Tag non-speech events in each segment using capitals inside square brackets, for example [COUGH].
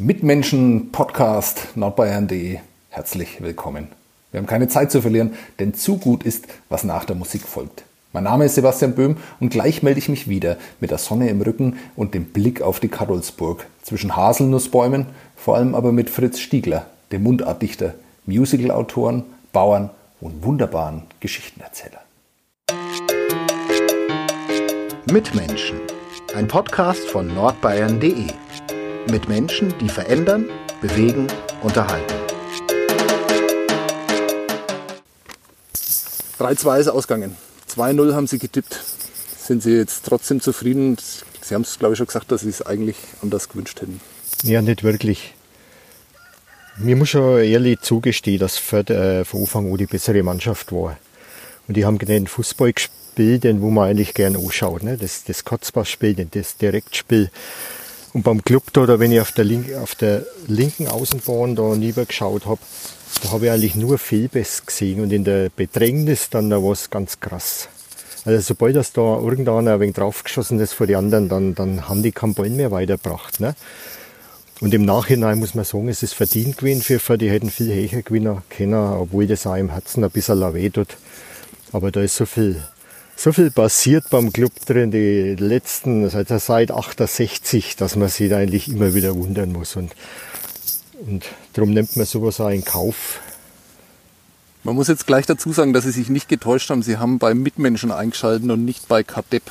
Mitmenschen Podcast nordbayern.de. Herzlich willkommen. Wir haben keine Zeit zu verlieren, denn zu gut ist, was nach der Musik folgt. Mein Name ist Sebastian Böhm und gleich melde ich mich wieder mit der Sonne im Rücken und dem Blick auf die Karolsburg zwischen Haselnussbäumen, vor allem aber mit Fritz Stiegler, dem Mundartdichter, Musicalautoren, Bauern und wunderbaren Geschichtenerzähler. Mitmenschen, ein Podcast von nordbayern.de mit Menschen, die verändern, bewegen, unterhalten. 3-2 ist ausgegangen. 2-0 haben sie getippt. Sind sie jetzt trotzdem zufrieden? Sie haben es, glaube ich, schon gesagt, dass sie es eigentlich anders gewünscht hätten. Ja, nicht wirklich. Mir muss schon ehrlich zugestehen, dass Fürth äh, von Anfang an die bessere Mannschaft war. Und die haben den Fußball gespielt, den wo man eigentlich gerne anschaut. Ne? Das, das Kotzbach-Spiel, das Direktspiel. Und beim Club da, da wenn ich auf der, link, auf der linken Außenbahn da geschaut habe, da habe ich eigentlich nur Fehlbiss gesehen und in der Bedrängnis dann da es ganz krass. Also sobald das da irgendeiner ein wenig draufgeschossen ist vor die anderen, dann, dann haben die keinen Ball mehr weitergebracht. Ne? Und im Nachhinein muss man sagen, es ist verdient gewesen für, für die hätten viel höher gewinnen können, obwohl das auch im Herzen ein bisschen weh tut. Aber da ist so viel so viel passiert beim Club drin, die letzten, also seit 68, dass man sich da eigentlich immer wieder wundern muss. Und, und darum nimmt man sowas auch in Kauf. Man muss jetzt gleich dazu sagen, dass Sie sich nicht getäuscht haben. Sie haben bei Mitmenschen eingeschaltet und nicht bei Kadepp,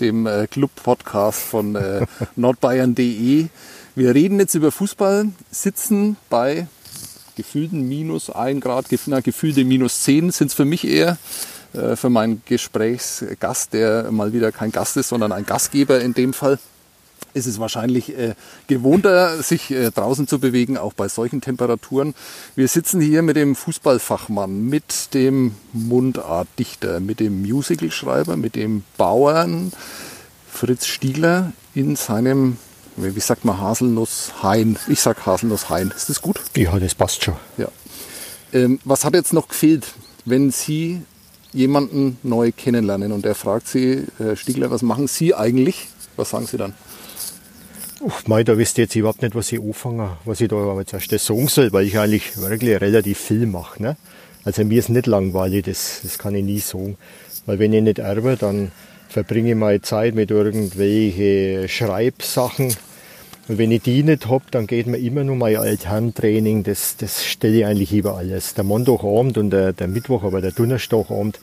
dem äh, Club-Podcast von äh, [LAUGHS] nordbayern.de. Wir reden jetzt über Fußball, sitzen bei gefühlten minus 1 Grad, na, gefühlte minus 10 sind es für mich eher. Äh, für meinen Gesprächsgast, der mal wieder kein Gast ist, sondern ein Gastgeber in dem Fall, ist es wahrscheinlich äh, gewohnter, sich äh, draußen zu bewegen, auch bei solchen Temperaturen. Wir sitzen hier mit dem Fußballfachmann, mit dem Mundartdichter, mit dem Musicalschreiber, mit dem Bauern Fritz Stiegler in seinem, wie sagt man, Haselnusshain. Ich sag Haselnusshain. Ist das gut? Ja, das passt schon. Ja. Ähm, was hat jetzt noch gefehlt, wenn Sie jemanden neu kennenlernen und er fragt Sie, Herr Stiegler, was machen Sie eigentlich? Was sagen Sie dann? Uff, mei, da wisst ihr jetzt überhaupt nicht, was ich anfange, was ich da jetzt erst sagen soll, weil ich eigentlich wirklich relativ viel mache. Ne? Also mir ist nicht langweilig, das, das kann ich nie sagen. Weil wenn ich nicht erbe, dann verbringe ich meine Zeit mit irgendwelchen Schreibsachen, und wenn ich die nicht habe, dann geht mir immer nur mein Altherrentraining. Das, das stelle ich eigentlich über alles. Der Montagabend und der, der Mittwoch, aber der Donnerstagabend,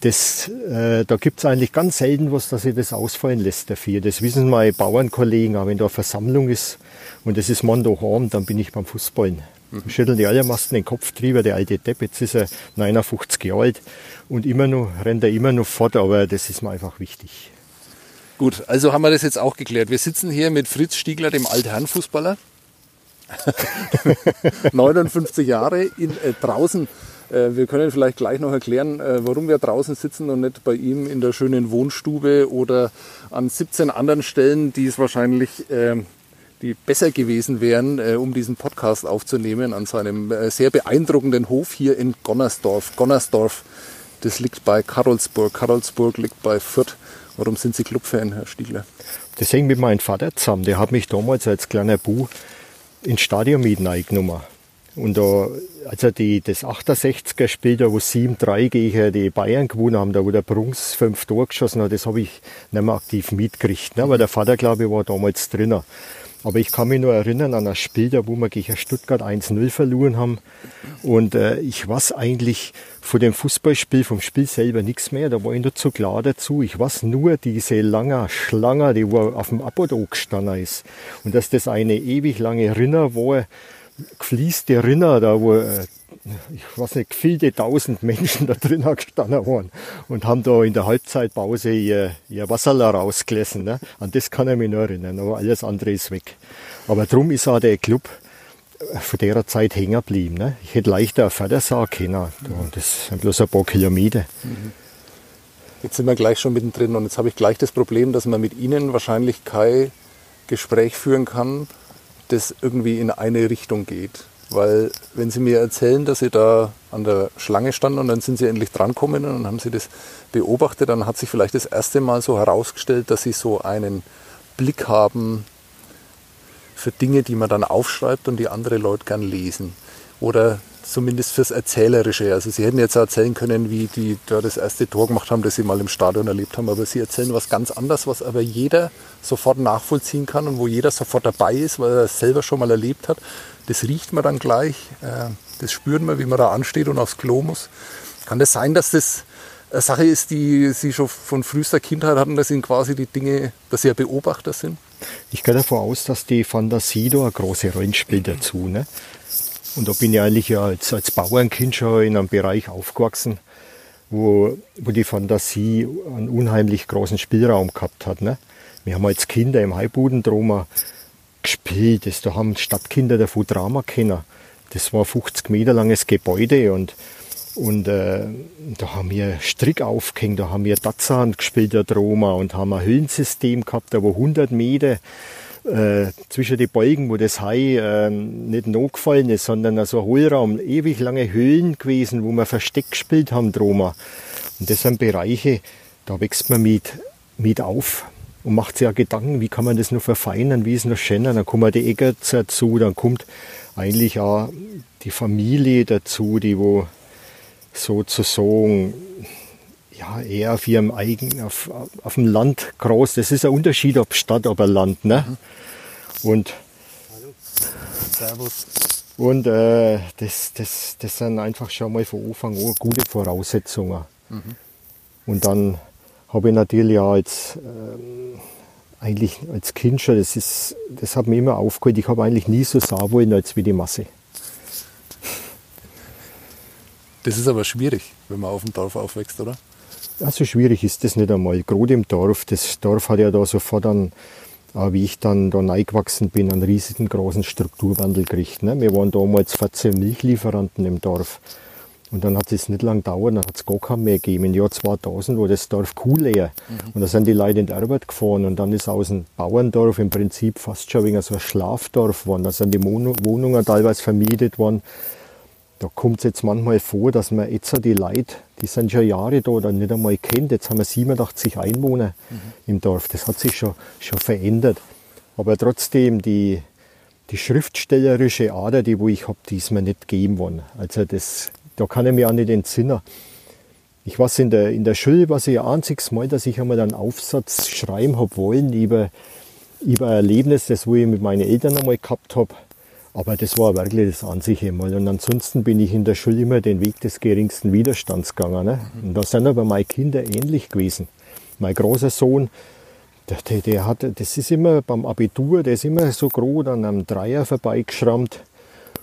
das, äh, da gibt's eigentlich ganz selten was, dass ich das ausfallen lässt dafür. Das wissen meine Bauernkollegen, auch wenn da eine Versammlung ist und das ist Montagabend, dann bin ich beim Fußballen. Mhm. Schütteln die allermeisten den Kopf drüber, der alte Depp, jetzt ist er 59 Jahre alt und immer noch, rennt er immer noch fort, aber das ist mir einfach wichtig. Gut, also haben wir das jetzt auch geklärt. Wir sitzen hier mit Fritz Stiegler, dem Altherrenfußballer. [LAUGHS] 59 Jahre in, äh, draußen. Äh, wir können vielleicht gleich noch erklären, äh, warum wir draußen sitzen und nicht bei ihm in der schönen Wohnstube oder an 17 anderen Stellen, die es wahrscheinlich ähm, die besser gewesen wären, äh, um diesen Podcast aufzunehmen, an seinem äh, sehr beeindruckenden Hof hier in Gonnersdorf. Gonnersdorf, das liegt bei Karolsburg. Karolsburg liegt bei Fürth. Warum sind Sie Clubfan, Herr Stiegler? Das hängt mit meinem Vater zusammen. Der hat mich damals als kleiner Bu ins Stadion mieten eingenommen. Und da, also die, das 68er Spiel, da wo 7-3 gegen die Bayern gewonnen haben, da wo der Bruns fünf Tore geschossen hat, das habe ich nicht mehr aktiv mitgekriegt. Ne? Aber der Vater, glaube ich, war damals drinnen. Aber ich kann mich nur erinnern an das Spiel, da wo wir gegen Stuttgart 1-0 verloren haben. Und äh, ich weiß eigentlich von dem Fußballspiel, vom Spiel selber nichts mehr. Da war ich nur zu klar dazu. Ich weiß nur diese lange Schlange, die wo auf dem Apodok gestanden ist. Und dass das eine ewig lange Rinner war, gefließte Rinner, da wo äh, ich weiß nicht, viele tausend Menschen da drin [LAUGHS] gestanden waren und haben da in der Halbzeitpause ihr, ihr Wasser rausgelassen. Ne? An das kann ich mich nur erinnern, aber alles andere ist weg. Aber drum ist auch der Club äh, von der Zeit hängen geblieben. Ne? Ich hätte leichter auf Fördersaar können. Das sind bloß ein paar Kilometer. Mhm. Jetzt sind wir gleich schon mittendrin und jetzt habe ich gleich das Problem, dass man mit Ihnen wahrscheinlich kein Gespräch führen kann, das irgendwie in eine Richtung geht. Weil wenn Sie mir erzählen, dass Sie da an der Schlange standen und dann sind Sie endlich drankommen und haben Sie das beobachtet, dann hat sich vielleicht das erste Mal so herausgestellt, dass Sie so einen Blick haben, für Dinge, die man dann aufschreibt und die andere Leute gern lesen. Oder zumindest fürs Erzählerische. Also sie hätten jetzt erzählen können, wie die da das erste Tor gemacht haben, das sie mal im Stadion erlebt haben, aber sie erzählen was ganz anderes, was aber jeder sofort nachvollziehen kann und wo jeder sofort dabei ist, weil er es selber schon mal erlebt hat. Das riecht man dann gleich, äh, das spürt man, wie man da ansteht und aufs Klo muss. Kann das sein, dass das eine Sache ist, die Sie schon von frühester Kindheit hatten, dass Ihnen quasi die Dinge, dass Sie ja Beobachter sind? Ich gehe davon aus, dass die Fantasie da eine große Rolle spielt dazu. Ne? Und da bin ich eigentlich ja als, als Bauernkind schon in einem Bereich aufgewachsen, wo, wo die Fantasie einen unheimlich großen Spielraum gehabt hat. Ne? Wir haben als Kinder im Heibudendroma gespielt. Das, da haben Stadtkinder davon Drama kennen. Das war ein 50 Meter langes Gebäude und, und äh, da haben wir Strick aufgehängt, da haben wir Tatzahn gespielt, der Droma, und haben ein Höhlensystem gehabt, da wo 100 Meter äh, zwischen den Beugen, wo das Hai äh, nicht nachgefallen ist, sondern so ein Hohlraum, ewig lange Höhlen gewesen, wo wir Versteck gespielt haben, Droma. Und das sind Bereiche, da wächst man mit, mit auf und macht sich ja Gedanken, wie kann man das noch verfeinern, wie ist noch schöner. Dann kommen die Äcker dazu, dann kommt eigentlich auch die Familie dazu, die wo sozusagen ja, eher auf ihrem eigenen, auf, auf dem Land groß. Das ist ein Unterschied, ob Stadt, oder Land. Ne? Und, Servus. Und äh, das, das, das sind einfach schon mal von Anfang an gute Voraussetzungen. Mhm. Und dann habe ich natürlich auch als, ähm, eigentlich als Kind schon, das, ist, das hat mir immer aufgeholt, ich habe eigentlich nie so sauer wollen als wie die Masse. Das ist aber schwierig, wenn man auf dem Dorf aufwächst, oder? Also schwierig ist das nicht einmal. Gerade im Dorf. Das Dorf hat ja da sofort dann, äh, wie ich dann da reingewachsen bin, einen riesigen großen Strukturwandel gekriegt. Ne? Wir waren damals 14 Milchlieferanten im Dorf. Und dann hat es nicht lang gedauert, dann hat es gar keinen mehr gegeben. Im Jahr 2000 war das Dorf Kuhleer. Mhm. Und da sind die Leute in die Arbeit gefahren. Und dann ist aus dem Bauerndorf im Prinzip fast schon wegen so ein Schlafdorf geworden. Da sind die Wohnungen teilweise vermietet worden. Da kommt es jetzt manchmal vor, dass man jetzt die Leute, die sind schon Jahre da oder nicht einmal kennt. Jetzt haben wir 87 Einwohner mhm. im Dorf. Das hat sich schon, schon verändert. Aber trotzdem, die, die schriftstellerische Ader, die wo ich habe, die ist mir nicht gegeben worden. Also das, da kann ich mich auch nicht entsinnen. Ich weiß in der, in der Schule, was ich ein einziges Mal, dass ich einmal einen Aufsatz schreiben habe wollen über, über ein Erlebnis, das wo ich mit meinen Eltern einmal gehabt habe. Aber das war wirklich das einzige Mal. Und ansonsten bin ich in der Schule immer den Weg des geringsten Widerstands gegangen. Ne? Und da sind aber meine Kinder ähnlich gewesen. Mein großer Sohn, der, der, der, hat, das ist immer beim Abitur, der ist immer so groß an einem Dreier vorbeigeschrammt.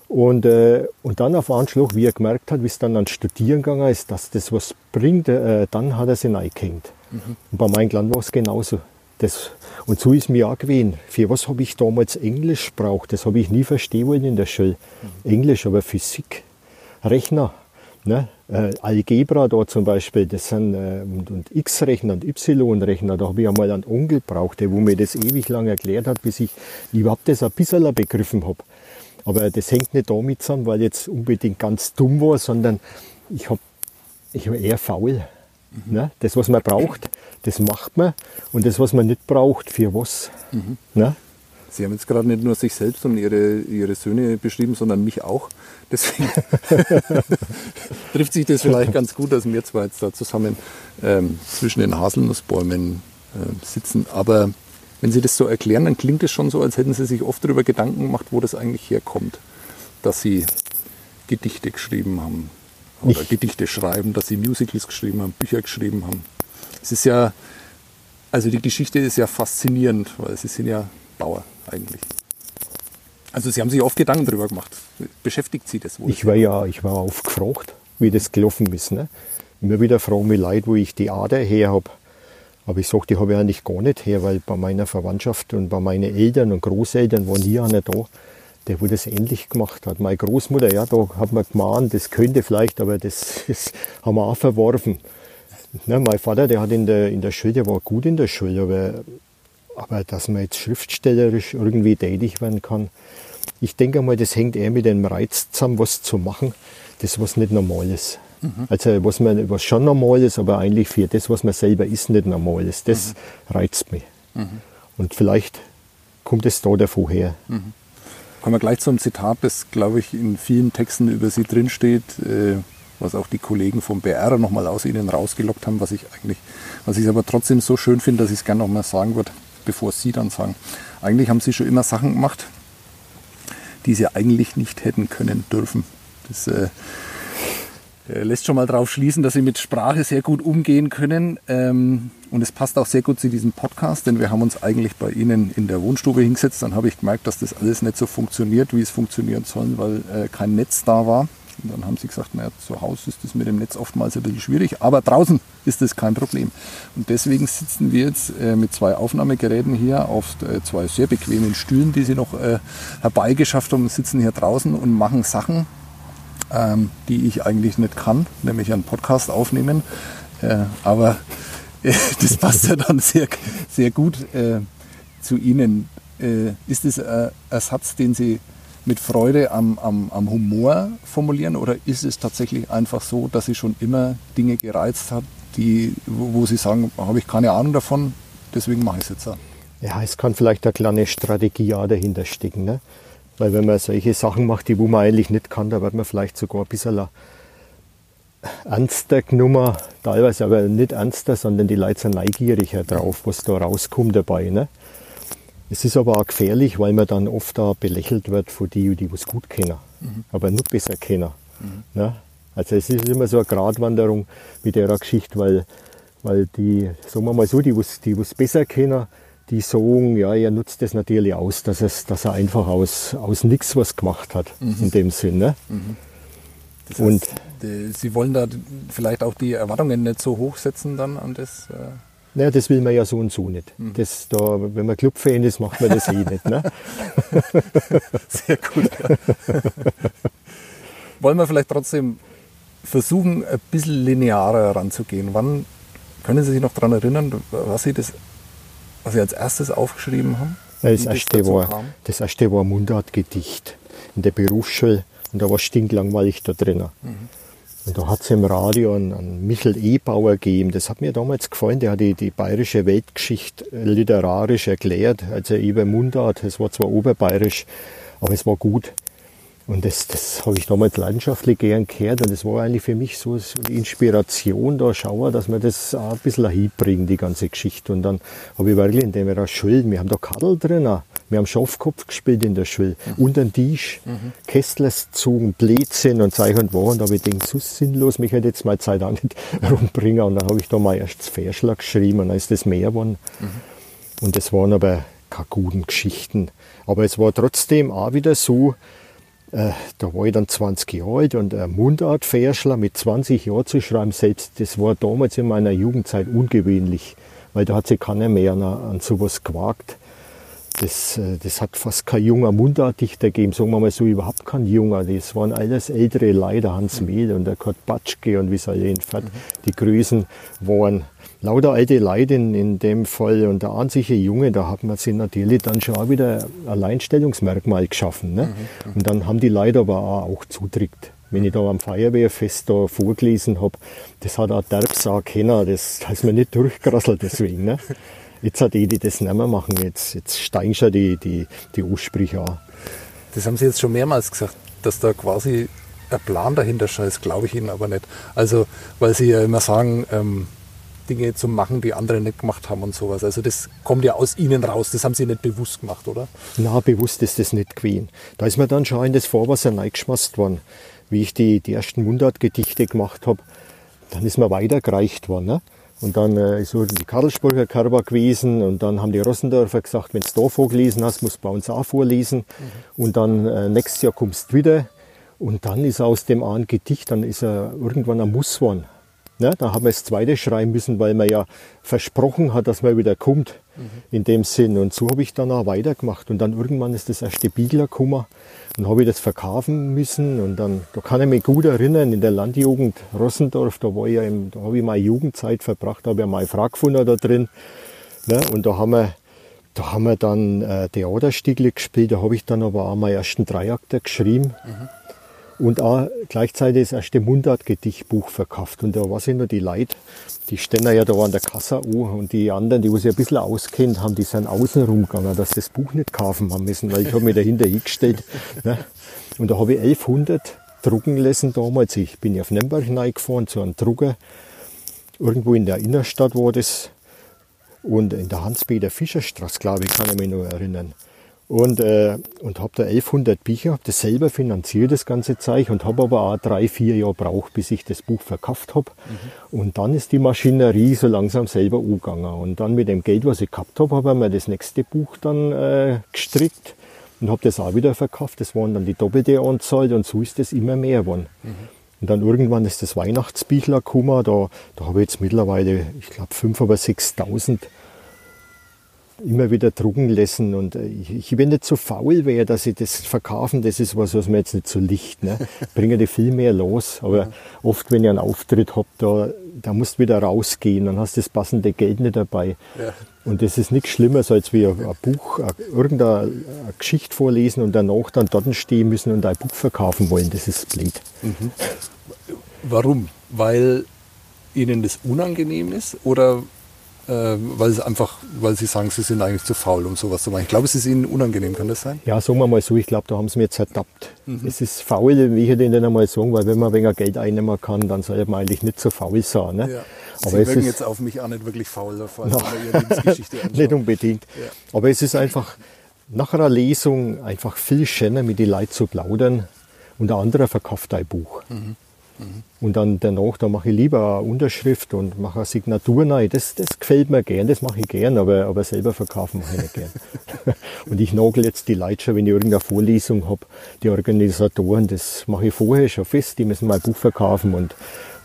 Und, äh, und dann auf Anschlag, wie er gemerkt hat, wie es dann an Studieren gegangen ist, dass das was bringt, äh, dann hat er sich reingehängt. Mhm. Und bei meinem Land war es genauso. Das, und so ist mir auch gewesen. Für was habe ich damals Englisch braucht? Das habe ich nie verstehen wollen in der Schule. Mhm. Englisch, aber Physik, Rechner, ne? Äh, Algebra da zum Beispiel, das sind äh, und, und X-Rechner und Y-Rechner. Da habe ich einmal einen Onkel braucht, der wo mir das ewig lang erklärt hat, bis ich überhaupt das ein bisschen begriffen habe. Aber das hängt nicht damit zusammen, weil ich jetzt unbedingt ganz dumm war, sondern ich habe ich hab eher faul. Mhm. Ne? Das, was man braucht, das macht man. Und das, was man nicht braucht, für was. Mhm. Ne? Sie haben jetzt gerade nicht nur sich selbst und Ihre, Ihre Söhne beschrieben, sondern mich auch. Deswegen [LAUGHS] trifft sich das vielleicht ganz gut, dass wir zwei jetzt da zusammen ähm, zwischen den Haselnussbäumen äh, sitzen. Aber wenn Sie das so erklären, dann klingt es schon so, als hätten Sie sich oft darüber Gedanken gemacht, wo das eigentlich herkommt, dass Sie Gedichte geschrieben haben oder ich. Gedichte schreiben, dass Sie Musicals geschrieben haben, Bücher geschrieben haben. Es ist ja, also die Geschichte ist ja faszinierend, weil Sie sind ja Bauer eigentlich. Also Sie haben sich oft Gedanken darüber gemacht. Beschäftigt Sie das wohl? Ich war ja, ich war aufgefragt, wie das gelaufen ist. Ne? Immer wieder fragen mich Leute, wo ich die Ader her habe. Aber ich sage, die habe ich eigentlich gar nicht her, weil bei meiner Verwandtschaft und bei meinen Eltern und Großeltern war nie einer da, der wo das ähnlich gemacht hat. Meine Großmutter, ja, da hat man gemahnt, das könnte vielleicht, aber das, [LAUGHS] das haben wir auch verworfen. Ne, mein Vater, der hat in der, in der Schule, der war gut in der Schule, aber, aber dass man jetzt schriftstellerisch irgendwie tätig werden kann, ich denke mal, das hängt eher mit dem Reiz zusammen, was zu machen, das was nicht normal ist. Mhm. Also was, man, was schon normal ist, aber eigentlich für das, was man selber ist, nicht normal ist. Das mhm. reizt mich. Mhm. Und vielleicht kommt es da davon her. Mhm. Kommen wir gleich zum Zitat, das, glaube ich, in vielen Texten über Sie drinsteht, äh, was auch die Kollegen vom BR nochmal aus Ihnen rausgelockt haben, was ich eigentlich, was ich aber trotzdem so schön finde, dass ich es gerne nochmal sagen würde, bevor Sie dann sagen. Eigentlich haben Sie schon immer Sachen gemacht, die Sie eigentlich nicht hätten können dürfen. Das äh, äh, lässt schon mal darauf schließen, dass sie mit Sprache sehr gut umgehen können. Ähm, und es passt auch sehr gut zu diesem Podcast, denn wir haben uns eigentlich bei Ihnen in der Wohnstube hingesetzt. Dann habe ich gemerkt, dass das alles nicht so funktioniert, wie es funktionieren soll, weil äh, kein Netz da war. Und dann haben sie gesagt, naja, zu Hause ist das mit dem Netz oftmals ein bisschen schwierig, aber draußen ist das kein Problem. Und deswegen sitzen wir jetzt äh, mit zwei Aufnahmegeräten hier auf äh, zwei sehr bequemen Stühlen, die sie noch äh, herbeigeschafft haben, sitzen hier draußen und machen Sachen, ähm, die ich eigentlich nicht kann, nämlich einen Podcast aufnehmen. Äh, aber äh, [LAUGHS] das passt ja dann sehr, sehr gut äh, zu Ihnen. Ist es ein Ersatz, den Sie mit Freude am, am, am Humor formulieren oder ist es tatsächlich einfach so, dass Sie schon immer Dinge gereizt hat, die, wo, wo Sie sagen, habe ich keine Ahnung davon, deswegen mache ich es jetzt auch? Ja, es kann vielleicht eine kleine Strategie auch dahinter stecken. Ne? Weil wenn man solche Sachen macht, die wo man eigentlich nicht kann, da wird man vielleicht sogar ein bisschen ernster genommen, teilweise aber nicht ernster, sondern die Leute sind neugieriger drauf, was da rauskommt dabei. Ne? Es ist aber auch gefährlich, weil man dann oft da belächelt wird von die, die es gut kennen, mhm. aber noch besser kennen. Mhm. Ne? Also es ist immer so eine Gratwanderung mit der Geschichte, weil, weil die, sagen wir mal so, die, die es besser kennen, die sagen, ja, er nutzt das natürlich aus, dass, es, dass er einfach aus, aus nichts was gemacht hat, mhm. in dem Sinne. Mhm. Das heißt, und Sie wollen da vielleicht auch die Erwartungen nicht so hoch setzen dann an das? Äh naja, das will man ja so und so nicht. Mhm. Das, da, wenn man Clubfan ist, macht man das eh [LAUGHS] nicht. Ne? Sehr gut. wollen wir vielleicht trotzdem versuchen, ein bisschen linearer heranzugehen? Wann können Sie sich noch daran erinnern, was Sie das was Sie als erstes aufgeschrieben haben? Das erste, war, das erste war Mundartgedicht in der Berufsschule und da war stinklangweilig da drinnen. Mhm. Und da hat es im Radio einen, einen Michel Ebauer gegeben. Das hat mir damals gefallen. Der hat die, die bayerische Weltgeschichte literarisch erklärt. Also über Mundart. Es war zwar oberbayerisch, aber es war gut. Und das, das habe ich damals leidenschaftlich gern gehört. Und das war eigentlich für mich so eine Inspiration, da schauen, dass man das auch ein bisschen hinbringen, die ganze Geschichte. Und dann habe ich wirklich in der Schule, wir haben da Kadel drin, wir haben Schafkopf gespielt in der Schule, mhm. unter den Tisch, mhm. Kesslers gezogen, Blödsinn und Zeug und. Und da habe ich gedacht, so sinnlos, mich hätte jetzt meine Zeit auch nicht [LAUGHS] rumbringen. Und dann habe ich da mal erst das Verschlag geschrieben und dann ist das mehr geworden. Mhm. Und das waren aber keine guten Geschichten. Aber es war trotzdem auch wieder so, äh, da war ich dann 20 Jahre alt und ein Mundartverschler mit 20 Jahren zu schreiben, selbst das war damals in meiner Jugendzeit ungewöhnlich, weil da hat sich keiner mehr an, an sowas gewagt. Das, äh, das hat fast kein junger Mundartdichter gegeben, sagen wir mal so, überhaupt kein junger. Das waren alles ältere Leider, Hans Mehl und der Kurt Batschke und wie es alle entfernt, die Größen waren lauter alte Leute in, in dem Fall und der einzige Junge, da hat man sich natürlich dann schon auch wieder ein Alleinstellungsmerkmal geschaffen. Ne? Mhm, und dann haben die Leute aber auch, zudrückt. Wenn ich da am Feuerwehrfest da vorgelesen habe, das hat auch Derbs auch kennen, das, das ist mir nicht durchgerasselt deswegen. Ne? [LAUGHS] Jetzt hat die, die das nicht mehr machen, jetzt, jetzt steigen schon die, die, die Aussprüche an. Das haben Sie jetzt schon mehrmals gesagt, dass da quasi ein Plan dahinter ist, glaube ich Ihnen aber nicht. Also, weil Sie ja immer sagen, ähm, Dinge zu machen, die andere nicht gemacht haben und sowas. Also das kommt ja aus ihnen raus, das haben sie nicht bewusst gemacht, oder? Na, bewusst ist das nicht gewesen. Da ist mir dann schon in das Vorwasser reingeschmast worden. Wie ich die, die ersten Mundartgedichte gemacht habe, dann ist mir weitergereicht worden. Ne? Und dann äh, ist so die Karlsburger Kerber gewesen und dann haben die Rossendorfer gesagt, wenn du da vorgelesen hast, musst du bei uns auch vorlesen. Mhm. Und dann äh, nächstes Jahr kommst du wieder. Und dann ist aus dem einen Gedicht, dann ist er irgendwann ein Muss geworden. Ne? Da haben wir das zweite schreiben müssen, weil man ja versprochen hat, dass man wieder kommt. Mhm. In dem Sinn. Und so habe ich dann auch weitergemacht. Und dann irgendwann ist das erste Bigler gekommen. Dann habe ich das verkaufen müssen. Und dann, da kann ich mich gut erinnern, in der Landjugend Rossendorf, da war ich ja im, da habe ich meine Jugendzeit verbracht, da habe ich meine Frau gefunden da drin. Ne? Und da haben wir, da haben wir dann äh, Theaterstücke gespielt. Da habe ich dann aber auch meinen ersten Dreiakter geschrieben. Mhm. Und auch gleichzeitig das erste Mundart-Gedichtbuch verkauft. Und da war ich noch die Leute, die stehen ja da an der Kasse an und die anderen, die sich ein bisschen auskennt haben, die sind außen rumgegangen, dass sie das Buch nicht kaufen haben müssen, weil ich habe mich dahinter hingestellt. Ne? Und da habe ich 1100 drucken lassen damals. Ich bin ja auf Nürnberg reingefahren zu einem Drucker. Irgendwo in der Innenstadt war das. Und in der Hans-Peter Fischerstraße, glaube ich, kann ich mich noch erinnern und, äh, und habe da 1100 Bücher, habe das selber finanziert, das ganze Zeug, und habe aber auch drei, vier Jahre braucht, bis ich das Buch verkauft habe. Mhm. Und dann ist die Maschinerie so langsam selber umgegangen. Und dann mit dem Geld, was ich gehabt habe, habe ich mir das nächste Buch dann äh, gestrickt und habe das auch wieder verkauft. Das waren dann die doppelte Anzahl und so ist das immer mehr geworden. Mhm. Und dann irgendwann ist das Weihnachtsbüchler gekommen, da, da habe ich jetzt mittlerweile, ich glaube, 5.000 oder 6.000 immer wieder drucken lassen. Und äh, ich, ich wenn nicht so faul wäre, dass ich das verkaufen, das ist was, was mir jetzt nicht so liegt. Ne? [LAUGHS] Bringe die viel mehr los. Aber ja. oft, wenn ich einen Auftritt habe, da, da musst du wieder rausgehen, dann hast du das passende Geld nicht dabei. Ja. Und das ist nichts Schlimmer, als wie ein, ein Buch, ein, irgendeine eine Geschichte vorlesen und danach dann dort stehen müssen und ein Buch verkaufen wollen. Das ist blöd. Mhm. Warum? Weil Ihnen das unangenehm ist oder weil es einfach, weil sie sagen, sie sind eigentlich zu faul, um sowas zu machen. Ich glaube, es ist ihnen unangenehm, kann das sein? Ja, sagen wir mal so, ich glaube, da haben sie mir jetzt ertappt. Mhm. Es ist faul, wie ich denen einmal sagen, weil wenn man weniger Geld einnehmen kann, dann sollte man eigentlich nicht so faul sein. Ne? Ja. Aber sie wirken jetzt auf mich auch nicht wirklich faul, vor allem, wenn ihre Lebensgeschichte [LAUGHS] Nicht unbedingt. Ja. Aber es ist einfach nach einer Lesung einfach viel schöner, mit den Leuten zu plaudern und ein anderer verkauft ein Buch. Mhm. Mhm. Und dann danach, da mache ich lieber eine Unterschrift und mache eine Signatur rein. Das, das gefällt mir gern, das mache ich gern, aber, aber selber verkaufen mache ich nicht gern. [LAUGHS] und ich nagel jetzt die Leute schon, wenn ich irgendeine Vorlesung habe, die Organisatoren, das mache ich vorher schon fest, die müssen mein Buch verkaufen und,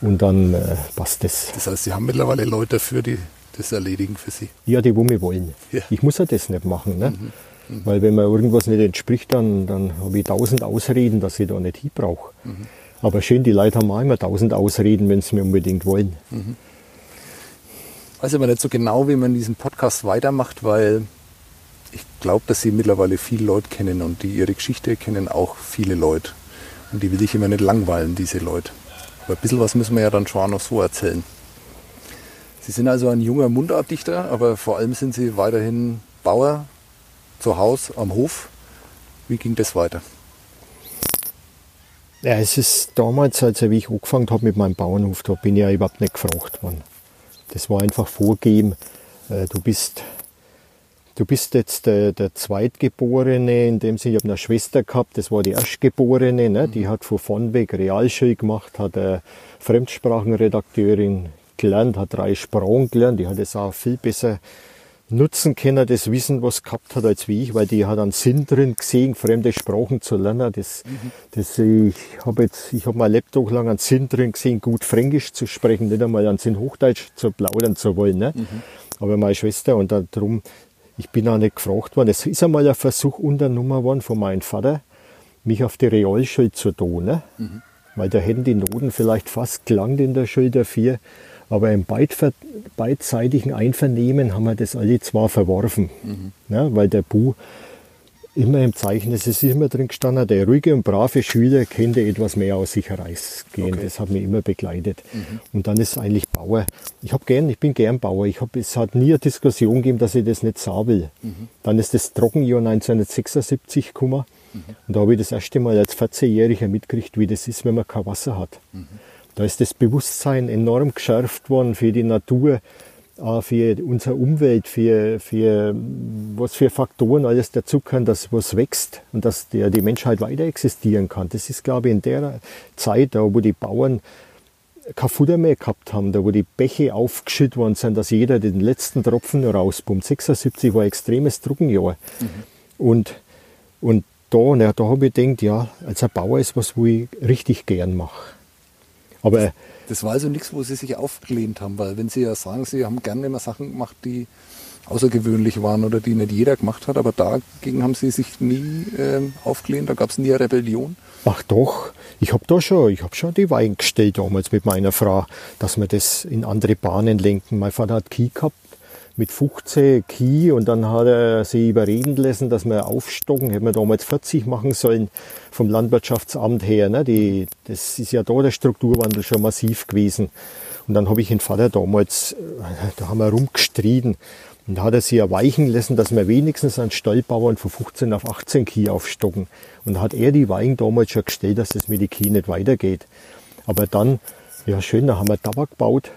und dann äh, passt das. Das heißt, Sie haben mittlerweile Leute dafür, die das erledigen für Sie? Ja, die, wo mir wollen. Ja. Ich muss ja das nicht machen. Ne? Mhm. Mhm. Weil wenn mir irgendwas nicht entspricht, dann, dann habe ich tausend Ausreden, dass ich da nicht hin brauche. Mhm. Aber schön, die Leute haben auch immer tausend Ausreden, wenn sie mir unbedingt wollen. Mhm. Weiß aber nicht so genau, wie man diesen Podcast weitermacht, weil ich glaube, dass sie mittlerweile viele Leute kennen und die ihre Geschichte kennen auch viele Leute. Und die will ich immer nicht langweilen, diese Leute. Aber ein bisschen was müssen wir ja dann schon auch noch so erzählen. Sie sind also ein junger Mundartdichter, aber vor allem sind Sie weiterhin Bauer zu Hause am Hof. Wie ging das weiter? Ja, es ist damals, wie ich angefangen habe mit meinem Bauernhof, da bin ich ja überhaupt nicht gefragt worden. Das war einfach vorgegeben, äh, du bist, du bist jetzt der, der Zweitgeborene, in dem Sinne, ich habe eine Schwester gehabt, das war die Erstgeborene, ne? die hat von vorn weg Realschule gemacht, hat eine Fremdsprachenredakteurin gelernt, hat drei Sprachen gelernt, die hat es auch viel besser nutzen können, das Wissen, was gehabt hat als wie ich, weil die hat einen Sinn drin gesehen, fremde Sprachen zu lernen. Das, mhm. das, ich habe jetzt, ich habe mein Laptop lang einen Sinn drin gesehen, gut Fränkisch zu sprechen, nicht einmal einen Sinn Hochdeutsch zu plaudern zu wollen. Ne? Mhm. Aber meine Schwester und darum, ich bin auch nicht gefragt worden. Es ist einmal ein Versuch unternommen worden von meinem Vater, mich auf die Realschule zu tun. Ne? Mhm. Weil da hätten die Noten vielleicht fast gelangt in der Schule dafür. Aber im beidseitigen Einvernehmen haben wir das alle zwar verworfen, mhm. ja, weil der Bu immer im Zeichen, es ist immer drin gestanden, der ruhige und brave Schüler könnte etwas mehr aus sich herausgehen. Okay. Das hat mich immer begleitet. Mhm. Und dann ist eigentlich Bauer. Ich habe gern, ich bin gern Bauer. Ich hab, es hat nie eine Diskussion gegeben, dass ich das nicht sah will. Mhm. Dann ist das Trockenjahr 1976 gekommen. Mhm. Und da habe ich das erste Mal als 14-Jähriger mitgekriegt, wie das ist, wenn man kein Wasser hat. Mhm. Da ist das Bewusstsein enorm geschärft worden für die Natur, für unsere Umwelt, für, für was für Faktoren alles dazu kann, dass was wächst und dass der, die Menschheit weiter existieren kann. Das ist, glaube ich, in der Zeit, da wo die Bauern kein Futter mehr gehabt haben, da wo die Bäche aufgeschüttet worden sind, dass jeder den letzten Tropfen rauspumpt. 76 war ein extremes Druckenjahr. Mhm. Und, und da, na, da habe ich gedacht, ja, als ein Bauer ist was, wo ich richtig gern mache. Aber das war also nichts, wo Sie sich aufgelehnt haben, weil wenn Sie ja sagen, Sie haben gerne immer Sachen gemacht, die außergewöhnlich waren oder die nicht jeder gemacht hat, aber dagegen haben Sie sich nie äh, aufgelehnt, da gab es nie eine Rebellion. Ach doch, ich habe da schon, ich habe schon die Weichen gestellt damals mit meiner Frau, dass wir das in andere Bahnen lenken. Mein Vater hat Kiel gehabt mit 15 Kie und dann hat er sie überreden lassen, dass wir aufstocken. Hätten wir damals 40 machen sollen vom Landwirtschaftsamt her. Ne? Die, das ist ja da der Strukturwandel schon massiv gewesen. Und dann habe ich den Vater damals, da haben wir rumgestritten. Und da hat er sich erweichen lassen, dass wir wenigstens einen Stallbauern von 15 auf 18 Kie aufstocken. Und da hat er die Weichen damals schon gestellt, dass das mit den Kie nicht weitergeht. Aber dann, ja schön, da haben wir Tabak gebaut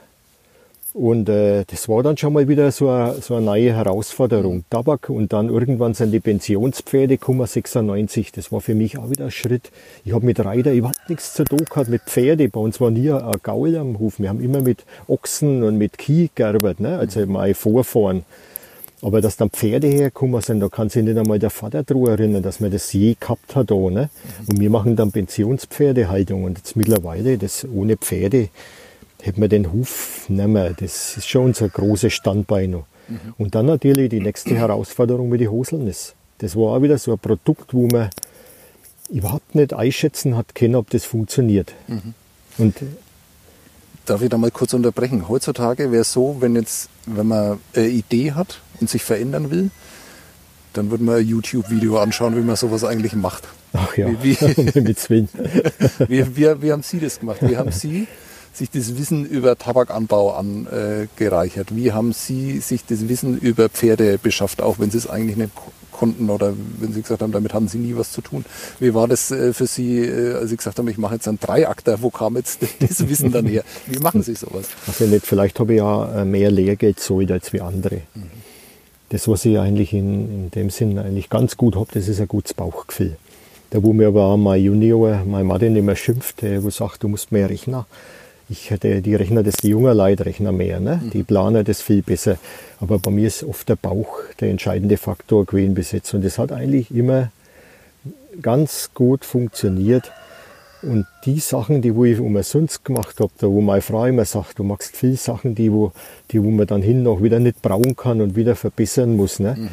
und äh, das war dann schon mal wieder so eine, so eine neue Herausforderung. Tabak und dann irgendwann sind die Pensionspferde gekommen, 96. Das war für mich auch wieder ein Schritt. Ich habe mit Reiter überhaupt nichts zu tun gehabt, mit Pferde. Bei uns war nie ein Gaul am Hof. Wir haben immer mit Ochsen und mit Kieh gearbeitet, ne? also mal Vorfahren. Aber dass dann Pferde hergekommen sind, da kann sich nicht einmal der Vater daran erinnern, dass man das je gehabt hat. Da, ne? Und wir machen dann Pensionspferdehaltung. Und jetzt mittlerweile, das ohne Pferde, hätten wir den Hof nicht mehr. Das ist schon unser großes Standbein noch. Mhm. Und dann natürlich die nächste Herausforderung mit den Hoseln ist. Das war auch wieder so ein Produkt, wo man überhaupt nicht einschätzen hat können, ob das funktioniert. Mhm. Und Darf ich da mal kurz unterbrechen? Heutzutage wäre es so, wenn jetzt, wenn man eine Idee hat und sich verändern will, dann würde man ein YouTube-Video anschauen, wie man sowas eigentlich macht. Ach ja, wie, wie, [LAUGHS] mit Zwillen. [LAUGHS] wie, wie, wie haben Sie das gemacht? Wie haben Sie sich das Wissen über Tabakanbau angereichert? Wie haben Sie sich das Wissen über Pferde beschafft, auch wenn Sie es eigentlich nicht konnten oder wenn Sie gesagt haben, damit haben Sie nie was zu tun? Wie war das äh, für Sie, äh, als Sie gesagt haben, ich mache jetzt einen Dreiakter, wo kam jetzt [LAUGHS] das Wissen dann her? Wie machen Sie sowas? Also nicht, vielleicht habe ich ja äh, mehr Lehrgeld zahlt als wie andere. Mhm. Das, was ich eigentlich in, in dem Sinn eigentlich ganz gut habe, das ist ein gutes Bauchgefühl. Da wo mir aber auch mein Junior, mein Martin immer schimpft, der wo sagt, du musst mehr rechnen ich hätte die Rechner, das die jungen Leitrechner mehr, ne? Mhm. die planen das viel besser. Aber bei mir ist oft der Bauch der entscheidende Faktor gewesen bis jetzt. Und das hat eigentlich immer ganz gut funktioniert. Und die Sachen, die wo ich umsonst gemacht habe, da wo meine Frau immer sagt, du machst viele Sachen, die wo, die wo man dann hin noch wieder nicht brauchen kann und wieder verbessern muss, ne? Mhm.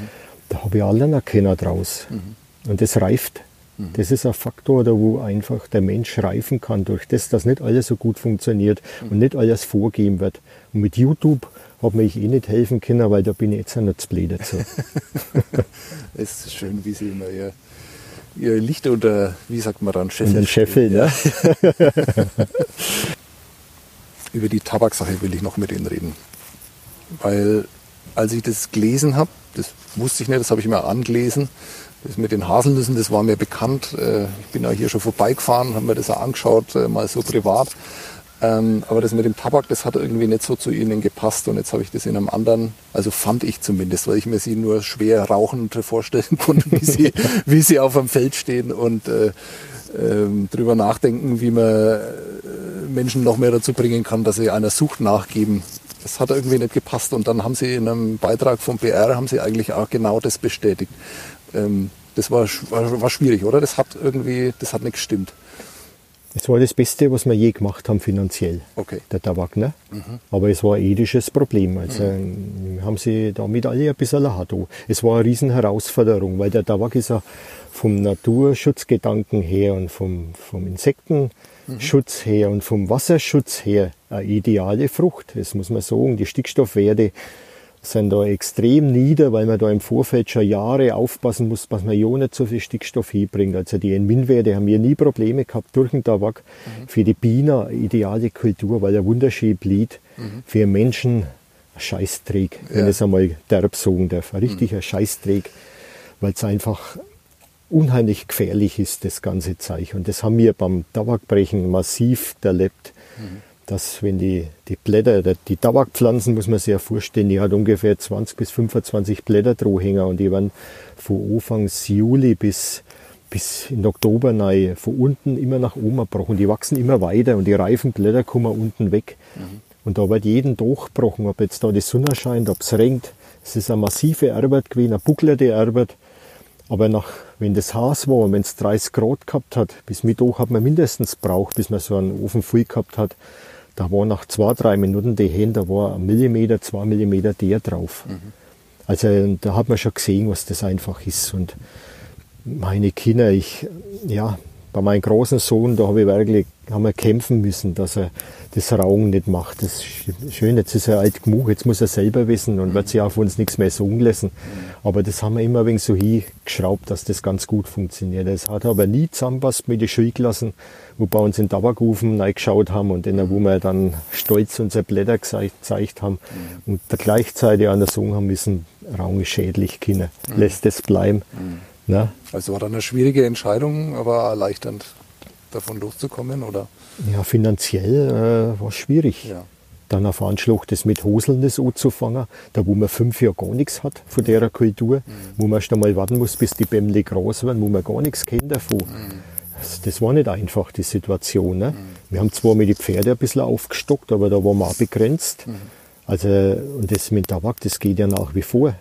da habe ich alle erkennen draus. Mhm. Und das reift. Mhm. Das ist ein Faktor, da wo einfach der Mensch reifen kann, durch das, dass nicht alles so gut funktioniert mhm. und nicht alles vorgeben wird. Und mit YouTube hat mir ich eh nicht helfen können, weil da bin ich jetzt auch nicht zu blöd dazu. [LAUGHS] es ist schön, wie Sie immer ihr, ihr Licht unter, wie sagt man dann, Scheffel. Unter Scheffel, ne? [LAUGHS] Über die Tabaksache will ich noch mit Ihnen reden. Weil als ich das gelesen habe, das wusste ich nicht, das habe ich mir angelesen, das mit den Haselnüssen, das war mir bekannt. Äh, ich bin ja hier schon vorbeigefahren, habe mir das auch angeschaut, äh, mal so privat. Ähm, aber das mit dem Tabak, das hat irgendwie nicht so zu ihnen gepasst. Und jetzt habe ich das in einem anderen, also fand ich zumindest, weil ich mir sie nur schwer rauchend vorstellen [LAUGHS] konnte, wie sie, wie sie auf dem Feld stehen und äh, äh, drüber nachdenken, wie man äh, Menschen noch mehr dazu bringen kann, dass sie einer Sucht nachgeben. Das hat irgendwie nicht gepasst. Und dann haben sie in einem Beitrag vom BR haben sie eigentlich auch genau das bestätigt ähm, das war, war, war, schwierig, oder? Das hat irgendwie, das hat nicht gestimmt. Es war das Beste, was wir je gemacht haben finanziell, okay. der Tabak. Ne? Mhm. Aber es war ein ethisches Problem. Also mhm. haben sie damit alle ein bisschen lacht. Es war eine riesen Herausforderung, weil der Tabak ist ja vom Naturschutzgedanken her und vom, vom Insektenschutz mhm. her und vom Wasserschutz her eine ideale Frucht. Das muss man sagen. Die Stickstoffwerte sind da extrem nieder, weil man da im Vorfeld schon Jahre aufpassen muss, dass man ja nicht so viel Stickstoff hinbringt. Also die Entminwerte haben wir nie Probleme gehabt durch den Tabak. Mhm. Für die Bienen ideale Kultur, weil er wunderschön blüht. Mhm. Für Menschen ein Scheißträg, wenn ja. ich es einmal derb sagen darf. Ein richtiger mhm. Scheißträg, weil es einfach unheimlich gefährlich ist, das ganze Zeug. Und das haben wir beim Tabakbrechen massiv erlebt. Mhm dass wenn die, die Blätter, die Tabakpflanzen muss man sich ja vorstellen, die hat ungefähr 20 bis 25 Blätter Drohhänger und die werden von Anfang Juli bis, bis in Oktober rein, von unten immer nach oben gebrochen. Die wachsen immer weiter und die reifen Blätter kommen unten weg. Mhm. Und da wird jeden durchgebrochen, ob jetzt da die Sonne scheint, ob es regnet. Es ist eine massive Arbeit gewesen, eine bucklerte Arbeit. Aber nach, wenn das Haus war, wenn es 30 Grad gehabt hat, bis Mittag hat man mindestens braucht, bis man so einen Ofen voll gehabt hat. Da war nach zwei, drei Minuten die Hände, da war ein Millimeter, zwei Millimeter der drauf. Mhm. Also da hat man schon gesehen, was das einfach ist. Und meine Kinder, ich, ja, bei meinem großen Sohn, da habe ich wirklich haben wir kämpfen müssen, dass er das Rauchen nicht macht. Das ist schön, jetzt ist er alt genug, jetzt muss er selber wissen und wird sich auf uns nichts mehr sagen lassen. Aber das haben wir immer wenig so hingeschraubt, dass das ganz gut funktioniert. Es hat aber nie zusammenpasst mit den Schulklassen, wo bei uns in Tabakofen reingeschaut haben und denen, wo wir dann stolz unsere Blätter gezeigt haben und gleichzeitig an der Song haben müssen, Rauchen ist schädlich, Kinder, lässt es bleiben. Na? Also war dann eine schwierige Entscheidung, aber erleichternd davon loszukommen, oder? Ja, finanziell äh, war es schwierig. Ja. Dann auf Anschluss das mit Hoseln das anzufangen, da wo man fünf Jahre gar nichts hat von der Kultur, mhm. wo man erst einmal warten muss, bis die Bämmle groß werden, wo man gar nichts kennt davon. Mhm. Das, das, war nicht einfach, die Situation. Ne? Mhm. Wir haben zwar mit den Pferden ein bisschen aufgestockt, aber da waren wir auch begrenzt. Mhm. Also, und das mit Tabak, das geht ja nach wie vor.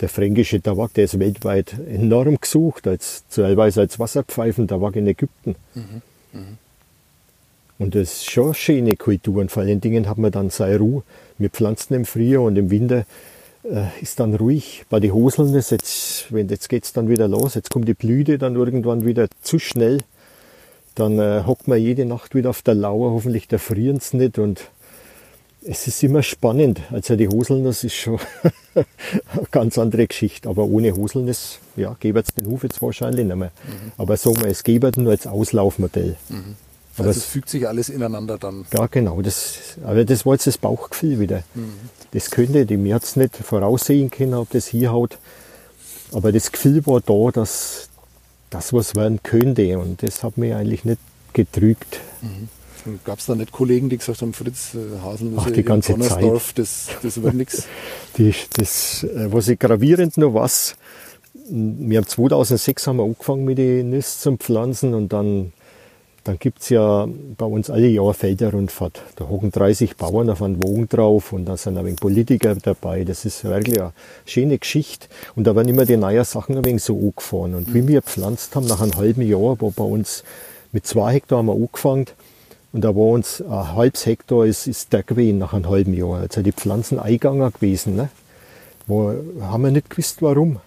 Der fränkische Tabak, der ist weltweit enorm gesucht, als, teilweise als Wasserpfeifen-Tabak in Ägypten. Mhm. Mhm. Und das ist schon eine schöne Kultur. Und vor allen Dingen hat man dann seine Ruhe. Wir pflanzen im Frühjahr und im Winter äh, ist dann ruhig. Bei den Hoseln ist jetzt, wenn, jetzt geht's dann wieder los. Jetzt kommt die Blüte dann irgendwann wieder zu schnell. Dann äh, hockt man jede Nacht wieder auf der Lauer. Hoffentlich da frieren sie nicht. Und es ist immer spannend. Also die Hoselnuss ist schon [LAUGHS] eine ganz andere Geschichte. Aber ohne Hoselnuss, ja, gäbe es den Hof jetzt wahrscheinlich nicht mehr. Mhm. Aber sagen wir, es gäbe nur als Auslaufmodell. Mhm. Aber also es fügt sich alles ineinander dann. Ja, genau. Das, aber das war jetzt das Bauchgefühl wieder. Mhm. Das könnte, die mir jetzt nicht voraussehen können, ob das hier haut. Aber das Gefühl war da, dass das was werden könnte. Und das hat mich eigentlich nicht getrügt. Mhm. Gab es da nicht Kollegen, die gesagt haben, Fritz äh, Haselnüsse Ach, die ganze Zeit. das, das wird nichts? [LAUGHS] Das, äh, was ich gravierend noch was, wir haben 2006 haben wir angefangen mit den Nüsse zum Pflanzen und dann dann gibt es ja bei uns alle Jahr Felderrundfahrt. Da hocken 30 Bauern auf einen Wogen drauf und da sind ein wenig Politiker dabei. Das ist wirklich eine schöne Geschichte. Und da werden immer die neuen Sachen ein wenig so angefahren. Und wie wir gepflanzt haben, nach einem halben Jahr, wo bei uns mit zwei Hektar haben wir angefangen, und da war uns ein halbes Hektar ist, ist der gewesen nach einem halben Jahr. Also die Pflanzen eingegangen gewesen. Ne? Wo, haben wir nicht gewusst, warum.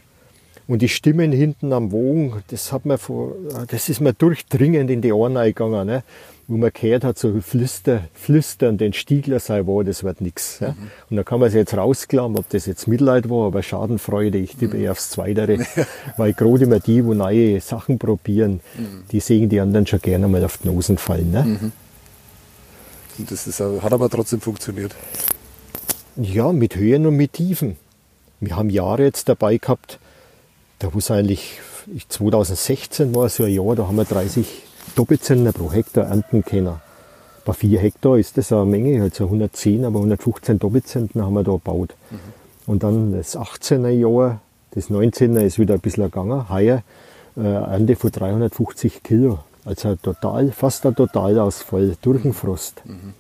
Und die Stimmen hinten am Wogen, das hat man vor, das ist mir durchdringend in die Ohren eingegangen, ne? wo man gehört hat, so Flüster, Flüstern, den Stiegler sei wo, das wird nichts. Ja? Mhm. Und da kann man sich jetzt rausklammern, ob das jetzt Mitleid war, aber Schadenfreude, ich tippe mhm. eher aufs Zweitere. [LAUGHS] Weil gerade immer die, wo neue Sachen probieren, mhm. die sehen die anderen schon gerne mal auf die Nosen fallen. Ne? Das ist, hat aber trotzdem funktioniert. Ja, mit Höhen und mit Tiefen. Wir haben Jahre jetzt dabei gehabt, da es eigentlich 2016 war so ein Jahr, da haben wir 30 Doppelzentner pro Hektar ernten können. Bei 4 Hektar ist das eine Menge, also 110, aber 115 Doppelzentner haben wir da gebaut. Mhm. Und dann das 18er Jahr, das 19er ist wieder ein bisschen gegangen, heuer äh, Ernte von 350 Kilo. Also total, fast ein Totalausfall durch den Frost. Mhm.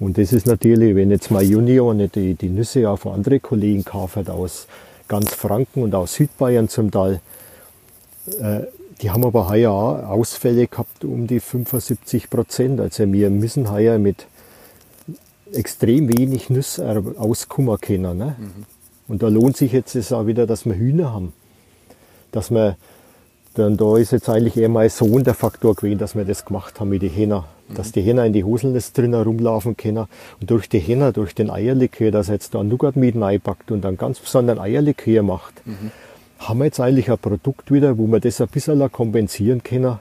Und das ist natürlich, wenn jetzt mein Junior nicht die, die Nüsse auch von anderen Kollegen kauft aus ganz Franken und aus Südbayern zum Teil. Äh, die haben aber heuer auch Ausfälle gehabt um die 75 Prozent. Also wir müssen heuer mit extrem wenig Nüsse auskommen können. Ne? Mhm. Und da lohnt sich jetzt es auch wieder, dass wir Hühner haben. Dass wir, dann da ist jetzt eigentlich eher mein Sohn der Faktor gewesen, dass wir das gemacht haben mit den Hähner. Mhm. Dass die Hähner in die Hoselnest drin herumlaufen können. Und durch die Hähner, durch den Eierlikör, dass er jetzt da Nougatmieten einpackt und einen ganz besonderen Eierlikör macht, mhm. haben wir jetzt eigentlich ein Produkt wieder, wo wir das ein bisschen kompensieren können,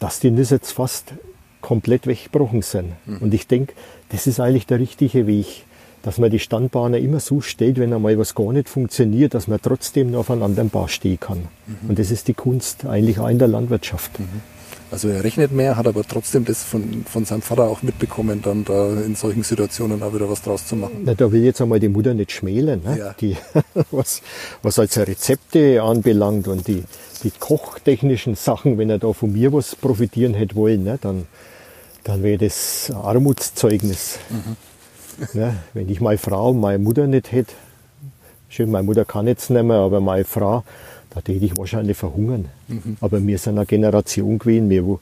dass die Nüsse jetzt fast komplett weggebrochen sind. Mhm. Und ich denke, das ist eigentlich der richtige Weg, dass man die Standbahner immer so stellt, wenn einmal was gar nicht funktioniert, dass man trotzdem noch auf einem anderen Bar stehen kann. Mhm. Und das ist die Kunst eigentlich auch in der Landwirtschaft. Mhm. Also er rechnet mehr, hat aber trotzdem das von, von seinem Vater auch mitbekommen, dann da in solchen Situationen auch wieder was draus zu machen. Na, da will jetzt einmal die Mutter nicht schmälen, ne? ja. die, [LAUGHS] was, was als Rezepte anbelangt und die, die kochtechnischen Sachen, wenn er da von mir was profitieren hätte wollen, ne? dann, dann wäre das Armutszeugnis. Mhm. Ne? Wenn ich meine Frau und meine Mutter nicht hätte, schön, meine Mutter kann jetzt nicht mehr, aber meine Frau, da täte ich wahrscheinlich verhungern. Mhm. Aber wir sind eine Generation gewesen, wir, wo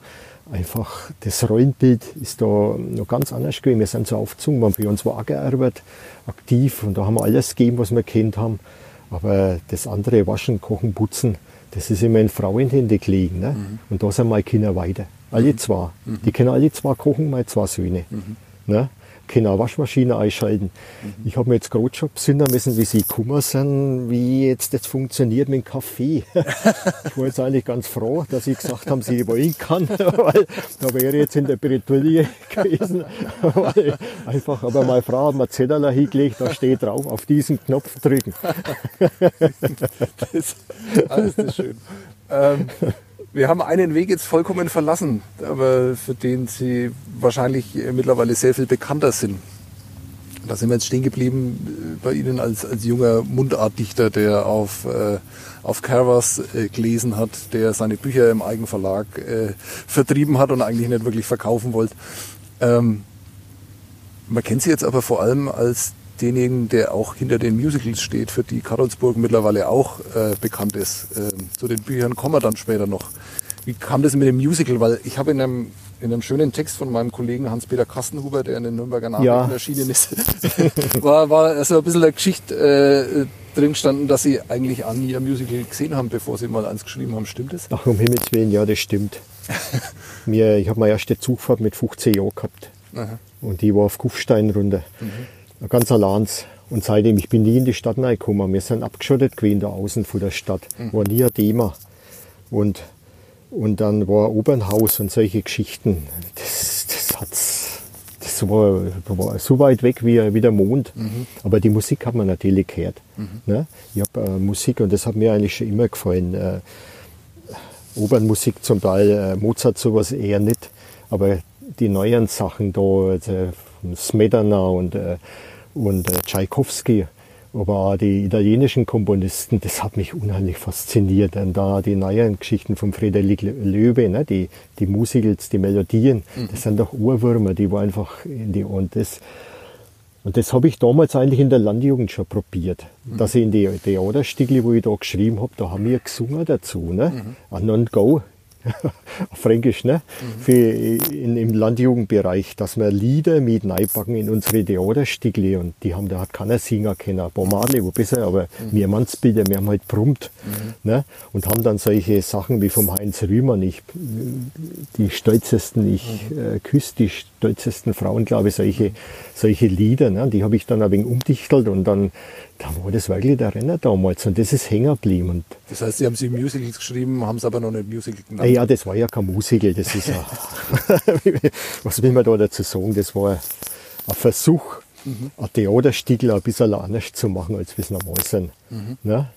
einfach das Rollenbild ist da noch ganz anders gewesen. Wir sind so aufgezogen, wir haben bei uns war auch gearbeitet, aktiv und da haben wir alles gegeben, was wir kennt haben. Aber das andere, Waschen, Kochen, Putzen, das ist immer in Frauenhände gelegen. Ne? Mhm. Und da sind meine Kinder weiter. Alle zwei. Die können alle zwei kochen, meine zwei Söhne. Ne? Eine Waschmaschine einschalten. Ich habe mir jetzt gerade schon besinnen müssen, wie sie gekommen sind, wie jetzt das funktioniert mit dem Kaffee. [LAUGHS] ich war jetzt eigentlich ganz froh, dass sie gesagt haben, sie wollen kann, [LAUGHS] weil da wäre jetzt in der Bretouille gewesen. [LAUGHS] weil einfach, aber meine Frau hat mir Zettel hingelegt, da steht drauf, auf diesen Knopf drücken. Das, alles ist schön. Ähm, wir haben einen Weg jetzt vollkommen verlassen, aber für den Sie wahrscheinlich mittlerweile sehr viel bekannter sind. Da sind wir jetzt stehen geblieben äh, bei Ihnen als, als junger Mundartdichter, der auf, äh, auf Canvas äh, gelesen hat, der seine Bücher im Eigenverlag äh, vertrieben hat und eigentlich nicht wirklich verkaufen wollte. Ähm, man kennt Sie jetzt aber vor allem als denjenigen, der auch hinter den Musicals steht, für die Karlsburg mittlerweile auch äh, bekannt ist. Ähm, zu den Büchern kommen wir dann später noch. Wie kam das mit dem Musical? Weil ich habe in einem, in einem schönen Text von meinem Kollegen Hans-Peter Kastenhuber, der in den Nürnberger Nachrichten Ja. erschienen ist, [LAUGHS] war, war so ein bisschen eine Geschichte äh, drin standen, dass Sie eigentlich nie ein Musical gesehen haben, bevor Sie mal eins geschrieben haben. Stimmt das? Ach, um Himmels Willen, ja, das stimmt. [LAUGHS] Mir, ich habe meine erste Zugfahrt mit 15 Jahren gehabt. Aha. Und die war auf Kufstein runter. Ganz allein. Und seitdem, ich bin nie in die Stadt reingekommen. Wir sind abgeschottet gewesen da außen von der Stadt. War nie ein Thema. Und, und dann war Opernhaus und solche Geschichten. Das, das hat's. Das war, war so weit weg wie, wie der Mond. Aber die Musik hat man natürlich gehört. Ne? Ich habe äh, Musik und das hat mir eigentlich schon immer gefallen. Äh, Opernmusik zum Teil, äh, Mozart sowas eher nicht, aber die neuen Sachen da, also Smetana und, äh, und äh, Tchaikovsky, aber auch die italienischen Komponisten, das hat mich unheimlich fasziniert. Und da die neuen Geschichten von Friedrich Löwe, ne, die, die Musicals, die Melodien, das sind doch Ohrwürmer, die war einfach in die, und das, und das habe ich damals eigentlich in der Landjugend schon probiert. Dass ich in die Theaterstücke, wo ich da geschrieben habe, da haben wir gesungen dazu. Ne? An und Go. Auf [LAUGHS] Fränkisch, ne? Für in, im Landjugendbereich, dass wir Lieder mit reinpacken in unsere Theaterstücke und die haben, da hat keiner singen können. Ein paar Madle, wo besser, aber wir Mannsbilder, wir haben halt brummt, ne? Und haben dann solche Sachen wie vom Heinz Rühmann, ich, die stolzesten, ich äh, küsse die stolzesten Frauen, glaube ich, solche, solche Lieder, ne? Die habe ich dann ein wenig umdichtelt und dann, da war das wirklich der Renner damals und das ist hängen geblieben. Und Das heißt, Sie haben sie Musicals geschrieben, haben es aber noch nicht Musical genannt. ja, das war ja kein Musical, das ist ja, [LAUGHS] was will man da dazu sagen, das war ein Versuch, ein Theaterstückel ein bisschen anders zu machen, als wir es normal sind. Ne?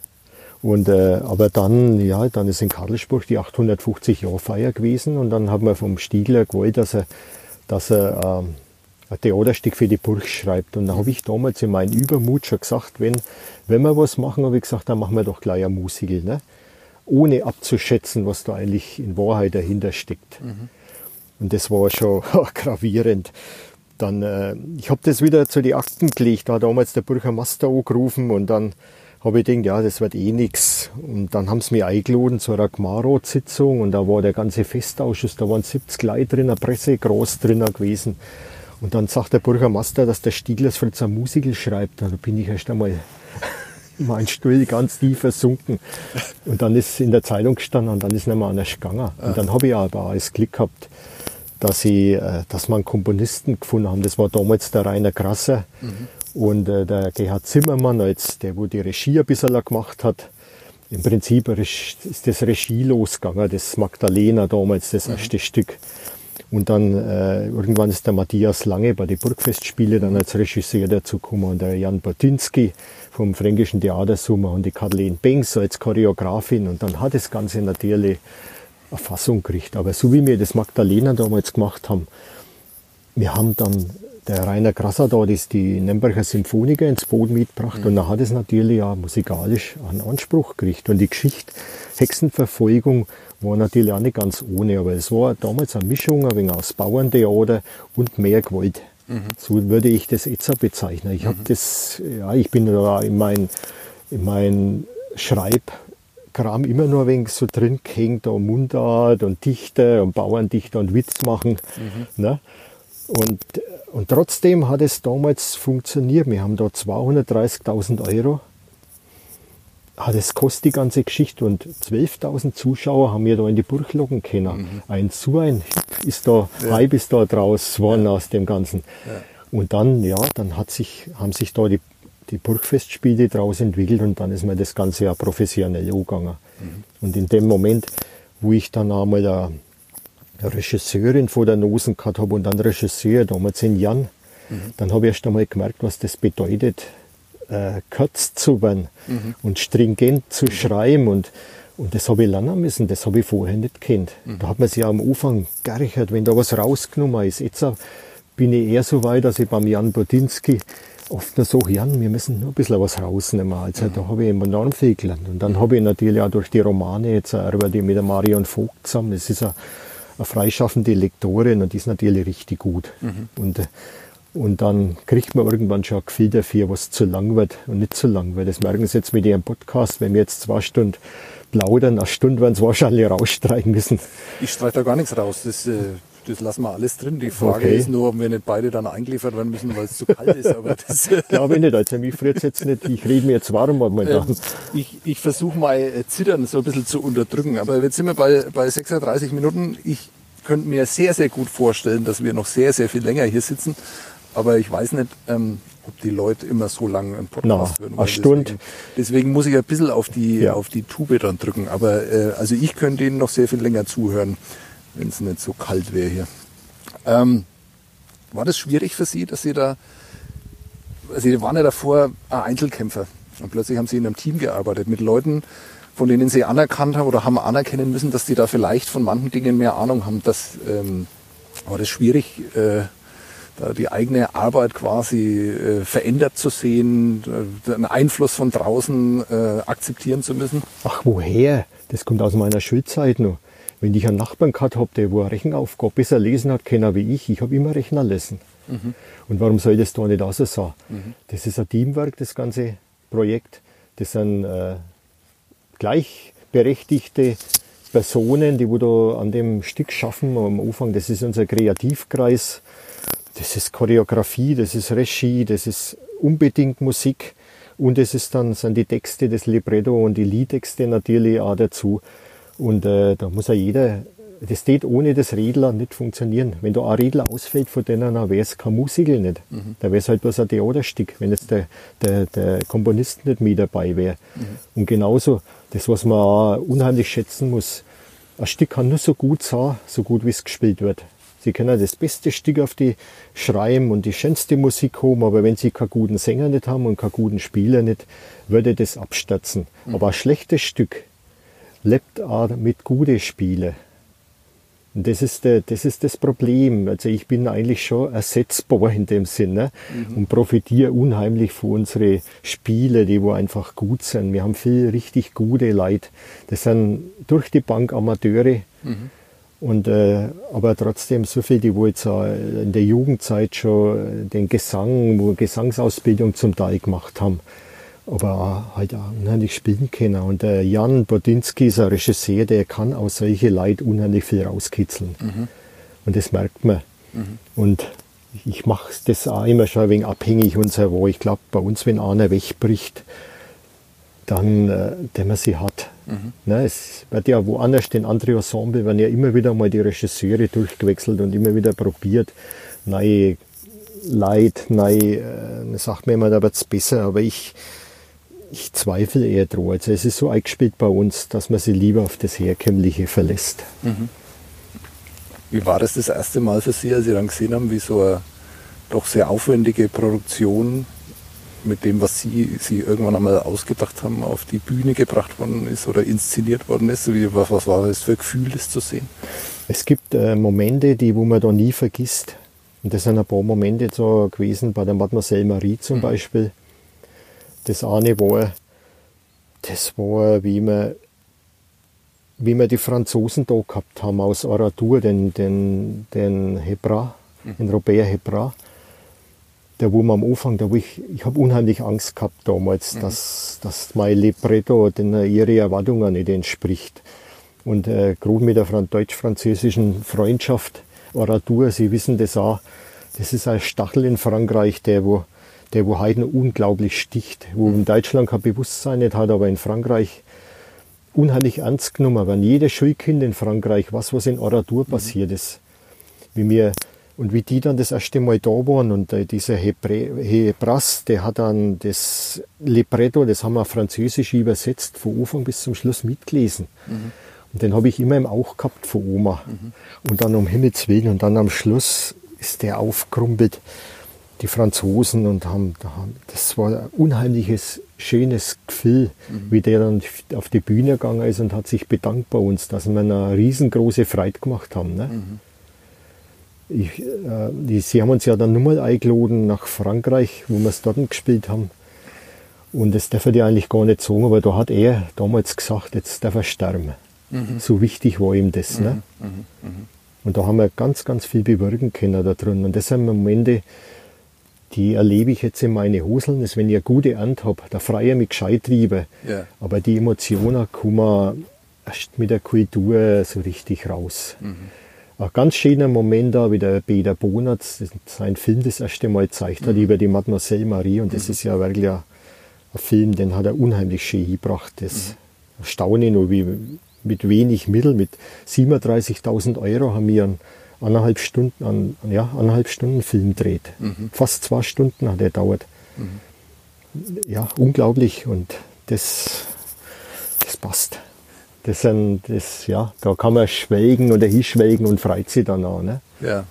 Und, äh, aber dann, ja, dann ist in Karlsburg die 850 Jahre Feier gewesen und dann haben wir vom Stiegler gewollt, dass er, dass er ähm, ein Theaterstück für die Burg schreibt. Und da habe ich damals in meinem Übermut schon gesagt, wenn, wenn wir was machen, habe ich gesagt, dann machen wir doch gleich ein Musical. Ne? Ohne abzuschätzen, was da eigentlich in Wahrheit dahinter steckt. Und das war schon [LAUGHS] gravierend. Dann, äh, ich habe das wieder zu die Akten gelegt, da hat damals der Bürgermeister angerufen und dann habe ich gedacht, ja, das wird eh nix. Und dann haben sie mich eingeladen zu einer Gmarot-Sitzung und da war der ganze Festausschuss, da waren 70 Leute drin, eine Presse groß drin gewesen. Und dann sagt der Bürgermeister, dass der Stieglers Fritz ein Musical schreibt. Da bin ich erst einmal [LAUGHS] in meinen Stuhl ganz tief versunken. Und dann ist in der Zeitung gestanden und dann ist nicht mehr anders gegangen. Und dann habe ich aber das Glück gehabt, dass, ich, äh, dass wir einen Komponisten gefunden haben. Das war damals der Rainer Grasser und äh, der Gerhard Zimmermann, als der, wo die Regie ein bisschen gemacht hat. Im Prinzip ist das Regie losgegangen, das Magdalena damals, das erste Stück. Und dann äh, irgendwann ist der Matthias Lange bei den Burgfestspiele dann als Regisseur dazugekommen und der Jan Botinski vom Fränkischen Theatersummer und die Kathleen Bengs als Choreografin. Und dann hat das Ganze natürlich eine Fassung gekriegt. Aber so wie wir das Magdalena damals gemacht haben, wir haben dann der Rainer Grasser da das die Nürnberger Symphoniker ins Boot mitgebracht und dann hat es natürlich auch musikalisch einen Anspruch gekriegt. Und die Geschichte Hexenverfolgung war natürlich auch nicht ganz ohne, aber es war damals eine Mischung ein wenig aus Bauerntheater und mehr Gewalt. So würde ich das jetzt auch bezeichnen. Ich habe das, ja, ich bin da in mein, in mein Schreibkram immer nur ein wenig so drin gehängt, da Mundart und Dichter und Bauerndichter und Witz machen. Ne? Und, und trotzdem hat es damals funktioniert. Wir haben da 230.000 Euro ah, das kostet die ganze Geschichte. Und 12.000 Zuschauer haben wir da in die Burg locken können. Mhm. Ein so ein Hip ist da, ja. Hype ist da draus geworden ja. aus dem Ganzen. Ja. Und dann, ja, dann hat sich, haben sich da die, die Burgfestspiele draus entwickelt und dann ist mir das Ganze ja professionell angegangen. Mhm. Und in dem Moment, wo ich dann einmal eine Regisseurin vor der Nosen gehabt habe und dann Regisseur, damals in Jan, mhm. dann habe ich erst einmal gemerkt, was das bedeutet, äh, kurz zu werden mhm. und stringent zu schreiben und und das habe ich lernen müssen, das habe ich vorher nicht kennt. Mhm. Da hat man sich am Anfang gerechert, wenn da was rausgenommen ist. Jetzt bin ich eher so weit, dass ich beim Jan Bodinski oft nur so, Jan, wir müssen nur ein bisschen was rausnehmen. Also mhm. da habe ich enorm viel gelernt. Und dann mhm. habe ich natürlich auch durch die Romane jetzt arbeite mit der Marion Vogt zusammen. Das ist eine, eine freischaffende Lektorin und die ist natürlich richtig gut. Mhm. Und äh, und dann kriegt man irgendwann schon ein Gefühl dafür, was zu lang wird und nicht zu lang wird. Das merken Sie jetzt mit Ihrem Podcast, wenn wir jetzt zwei Stunden plaudern, eine Stunde werden Sie wahrscheinlich [LAUGHS] rausstreichen müssen. Ich streiche da gar nichts raus. Das, äh, das lassen wir alles drin. Die Frage okay. ist nur, ob wir nicht beide dann eingeliefert werden müssen, weil es zu kalt ist. Aber [LAUGHS] das glaube ich nicht. Also mich friert jetzt nicht. Ich rede mir jetzt warm momentan. Ähm, ich ich versuche mal äh, Zittern so ein bisschen zu unterdrücken. Aber jetzt sind wir bei, bei 36 Minuten. Ich könnte mir sehr, sehr gut vorstellen, dass wir noch sehr, sehr viel länger hier sitzen. Aber ich weiß nicht, ähm, ob die Leute immer so lange einen Podcast no, hören. Eine Stunde. Deswegen, deswegen, muss ich ein bisschen auf die, ja. auf die Tube dann drücken. Aber äh, also ich könnte ihnen noch sehr viel länger zuhören, wenn es nicht so kalt wäre hier. Ähm, war das schwierig für Sie, dass Sie da, also Sie waren ja davor ein Einzelkämpfer und plötzlich haben Sie in einem Team gearbeitet mit Leuten, von denen Sie anerkannt haben oder haben anerkennen müssen, dass Sie da vielleicht von manchen Dingen mehr Ahnung haben. Das ähm, war das schwierig, äh, die eigene Arbeit quasi äh, verändert zu sehen, äh, einen Einfluss von draußen äh, akzeptieren zu müssen? Ach, woher? Das kommt aus meiner Schulzeit noch. Wenn ich einen Nachbarn gehabt habe, der wo eine Rechenaufgabe besser lesen hat können wie ich, ich habe immer rechnen lassen. Mhm. Und warum soll das da nicht auch so sein? Mhm. Das ist ein Teamwork, das ganze Projekt. Das sind äh, gleichberechtigte Personen, die wo da an dem Stück schaffen am Anfang. Das ist unser Kreativkreis das ist Choreografie, das ist Regie, das ist unbedingt Musik und es ist dann sind die Texte, das Libretto und die Liedtexte natürlich auch dazu. Und äh, da muss ja jeder, das geht ohne das Redler nicht funktionieren. Wenn da ein Redler ausfällt von denen, dann wäre es kein Musical nicht. Mhm. Da wäre es halt bloß ein Theaterstück, wenn jetzt der, der, der Komponist nicht mit dabei wäre. Mhm. Und genauso, das, was man auch unheimlich schätzen muss, ein Stück kann nur so gut sein, so gut wie es gespielt wird. Sie können das beste Stück auf die schreiben und die schönste Musik haben, aber wenn Sie keinen guten Sänger nicht haben und keinen guten Spieler nicht, würde das abstürzen. Mhm. Aber ein schlechtes Stück lebt auch mit guten Spielen. Und das ist, der, das ist das Problem. Also ich bin eigentlich schon ersetzbar in dem Sinne mhm. und profitiere unheimlich von unseren Spiele, die wo einfach gut sind. Wir haben viel richtig gute Leute. Das sind durch die Bank Amateure. Mhm. Und, äh, aber trotzdem so viele, die wo jetzt äh, in der Jugendzeit schon den Gesang, wo Gesangsausbildung zum Teil gemacht haben, aber halt auch unheimlich spielen können. Und der Jan Bodinski ist ein Regisseur, der kann aus solche Leid unheimlich viel rauskitzeln. Mhm. Und das merkt man. Mhm. Und ich mache das auch immer schon ein wenig abhängig und so, wo ich glaube, bei uns, wenn einer wegbricht, dann, äh, der man sie hat, Mhm. Ne, es wird ja woanders, den anderen Ensemble werden ja immer wieder mal die Regisseure durchgewechselt und immer wieder probiert, neue Leid, neue, äh, sagt mir immer, da wird es besser, aber ich, ich zweifle eher dran. Also es ist so eingespielt bei uns, dass man sich lieber auf das Herkömmliche verlässt. Mhm. Wie war das das erste Mal für Sie, als Sie dann gesehen haben, wie so eine doch sehr aufwendige Produktion mit dem, was Sie, Sie irgendwann einmal ausgedacht haben, auf die Bühne gebracht worden ist oder inszeniert worden ist? Was, was war das für ein Gefühl, das zu sehen? Es gibt äh, Momente, die wo man da nie vergisst. Und das sind ein paar Momente so gewesen, bei der Mademoiselle Marie zum mhm. Beispiel. Das eine war, das war, wie wir, wie wir die Franzosen da gehabt haben aus Aratur, den, den, den Hebra, mhm. den Robert Hebra der wo man am Anfang, da wo ich, ich habe unheimlich Angst gehabt damals, mhm. dass, dass mein Libretto den, ihre Erwartungen nicht entspricht. Und äh, gerade mit der deutsch-französischen Freundschaft, Oratur, Sie wissen das auch, das ist ein Stachel in Frankreich, der wo, der wo Haydn unglaublich sticht, wo in Deutschland kein Bewusstsein nicht hat, aber in Frankreich unheimlich ernst genommen. Wenn jedes Schulkind in Frankreich was, was in Oratur passiert ist, wie wir und wie die dann das erste Mal da waren und äh, dieser Hebre Hebras, der hat dann das Libretto, das haben wir französisch übersetzt, von Anfang bis zum Schluss mitgelesen. Mhm. Und den habe ich immer im Auge gehabt von Oma. Mhm. Und dann um Himmels Willen und dann am Schluss ist der aufgerumpelt, die Franzosen und haben, das war ein unheimliches, schönes Gefühl, mhm. wie der dann auf die Bühne gegangen ist und hat sich bedankt bei uns, dass wir eine riesengroße Freude gemacht haben. Ne? Mhm. Ich, äh, die, sie haben uns ja dann nochmal eingeladen nach Frankreich, wo wir es dort gespielt haben. Und das darf er eigentlich gar nicht sagen, aber da hat er damals gesagt, jetzt darf er sterben. Mhm. So wichtig war ihm das. Ne? Mhm. mhm. Mhm. Und da haben wir ganz, ganz viel bewirken können da drin. Und das sind Momente, die erlebe ich jetzt in meine Hoseln, dass wenn ich eine gute Ernte habe, da freue ich mich gescheit drüber. Ja. Aber die Emotionen kommen erst mit der Kultur so richtig raus. Ein ganz schöner Moment da, wie der Peter Bonatz sein Film das erste Mal gezeigt hat, mhm. über die Mademoiselle Marie. Und das mhm. ist ja wirklich ein, ein, Film, den hat er unheimlich schön gebracht. Das mhm. erstaune nur, wie mit wenig Mitteln, mit 37.000 Euro haben wir einen anderthalb Stunden, an, ja, anderthalb Stunden Film dreht. Mhm. Fast zwei Stunden hat er dauert. Mhm. Ja, unglaublich. Und das, das passt. Das sind, das, ja, da kann man schwelgen oder hinschwelgen und freut sich dann auch. Ne? Ja.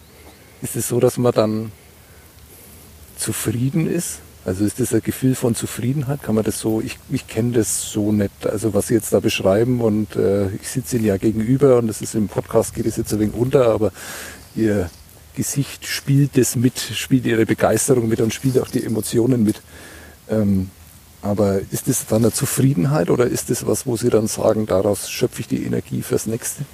Ist es so, dass man dann zufrieden ist? Also ist das ein Gefühl von Zufriedenheit? Kann man das so, ich, ich kenne das so nicht, also was Sie jetzt da beschreiben und äh, ich sitze Ihnen ja gegenüber und das ist im Podcast geht es jetzt ein wenig unter, aber Ihr Gesicht spielt das mit, spielt Ihre Begeisterung mit und spielt auch die Emotionen mit. Ähm, aber ist das dann eine Zufriedenheit oder ist das was, wo Sie dann sagen, daraus schöpfe ich die Energie fürs Nächste?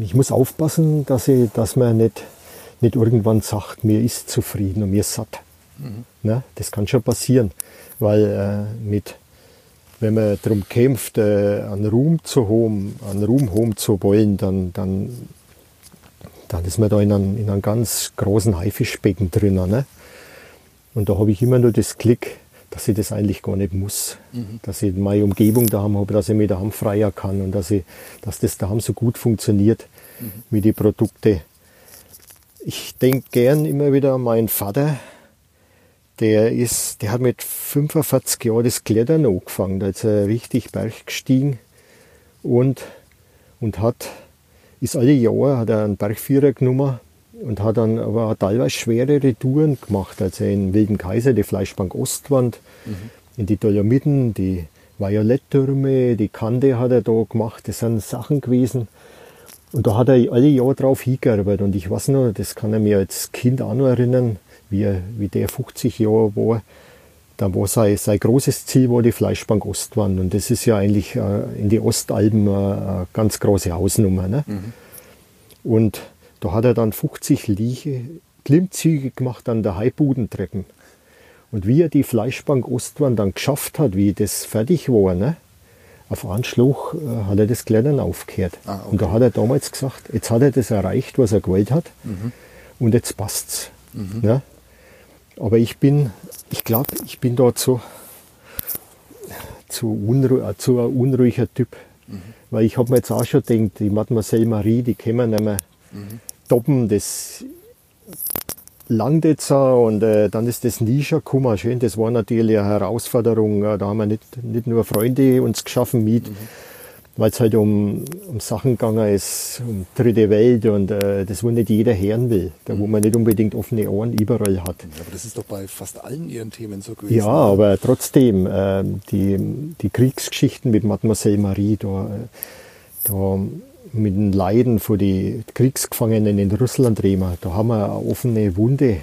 Ich muss aufpassen, dass, ich, dass man nicht, nicht irgendwann sagt, mir ist zufrieden und mir ist satt. Mhm. Ne? Das kann schon passieren, weil äh, mit, wenn man darum kämpft, äh, an Ruhm zu haben, an Ruhm haben zu wollen, dann, dann, dann ist man da in einem, in einem ganz großen Haifischbecken drinnen. Ne? Und da habe ich immer nur das Klick, dass ich das eigentlich gar nicht muss. Mhm. Dass ich meine Umgebung daheim habe, dass ich mich daheim freier kann und dass, ich, dass das daheim so gut funktioniert mhm. mit den Produkten. Ich denke gern immer wieder an meinen Vater. Der, ist, der hat mit 45 Jahren das Klettern angefangen. Da ist er richtig Berg gestiegen und, und hat, ist alle Jahre hat er einen Bergführer genommen und hat dann aber teilweise schwerere Touren gemacht. Also in Wilden Kaiser, die Fleischbank Ostwand, mhm. in die Dolomiten, die Violetttürme, die Kante hat er da gemacht. Das sind Sachen gewesen. Und da hat er alle Jahre drauf hingearbeitet. Und ich weiß noch, das kann er mir als Kind auch noch erinnern, wie, er, wie der 50 Jahre war. Da war sein, sein großes Ziel war die Fleischbank Ostwand. Und das ist ja eigentlich äh, in die Ostalben äh, eine ganz große Hausnummer. Ne? Mhm. Und da hat er dann 50 Liege, Klimmzüge gemacht an der Haibudentreppen. Und wie er die Fleischbank Ostwand dann geschafft hat, wie das fertig war, ne? auf Anschluss äh, hat er das Klettern aufgehört. Ah, okay. Und da hat er damals gesagt, jetzt hat er das erreicht, was er gewollt hat. Mhm. Und jetzt passt's. Mhm. Ne? Aber ich bin, ich glaube, ich bin da zu, zu, unru zu ein unruhiger Typ. Mhm. Weil ich habe mir jetzt auch schon gedacht, die Mademoiselle Marie, die können wir nicht mehr. Mhm stoppen, das langt jetzt und äh, dann ist das Nische gekommen. Schön, das war natürlich eine Herausforderung. Da haben wir nicht, nicht nur Freunde uns geschaffen mit, mhm. weil es halt um, um Sachen gegangen ist, um dritte Welt und äh, das, wo nicht jeder hören will, da wo mhm. man nicht unbedingt offene Ohren überall hat. Aber das ist doch bei fast allen Ihren Themen so gewesen. Ja, aber trotzdem, äh, die, die Kriegsgeschichten mit Mademoiselle Marie, da, äh, da mit den Leiden von den Kriegsgefangenen in Russland reden. Da haben wir eine offene Wunde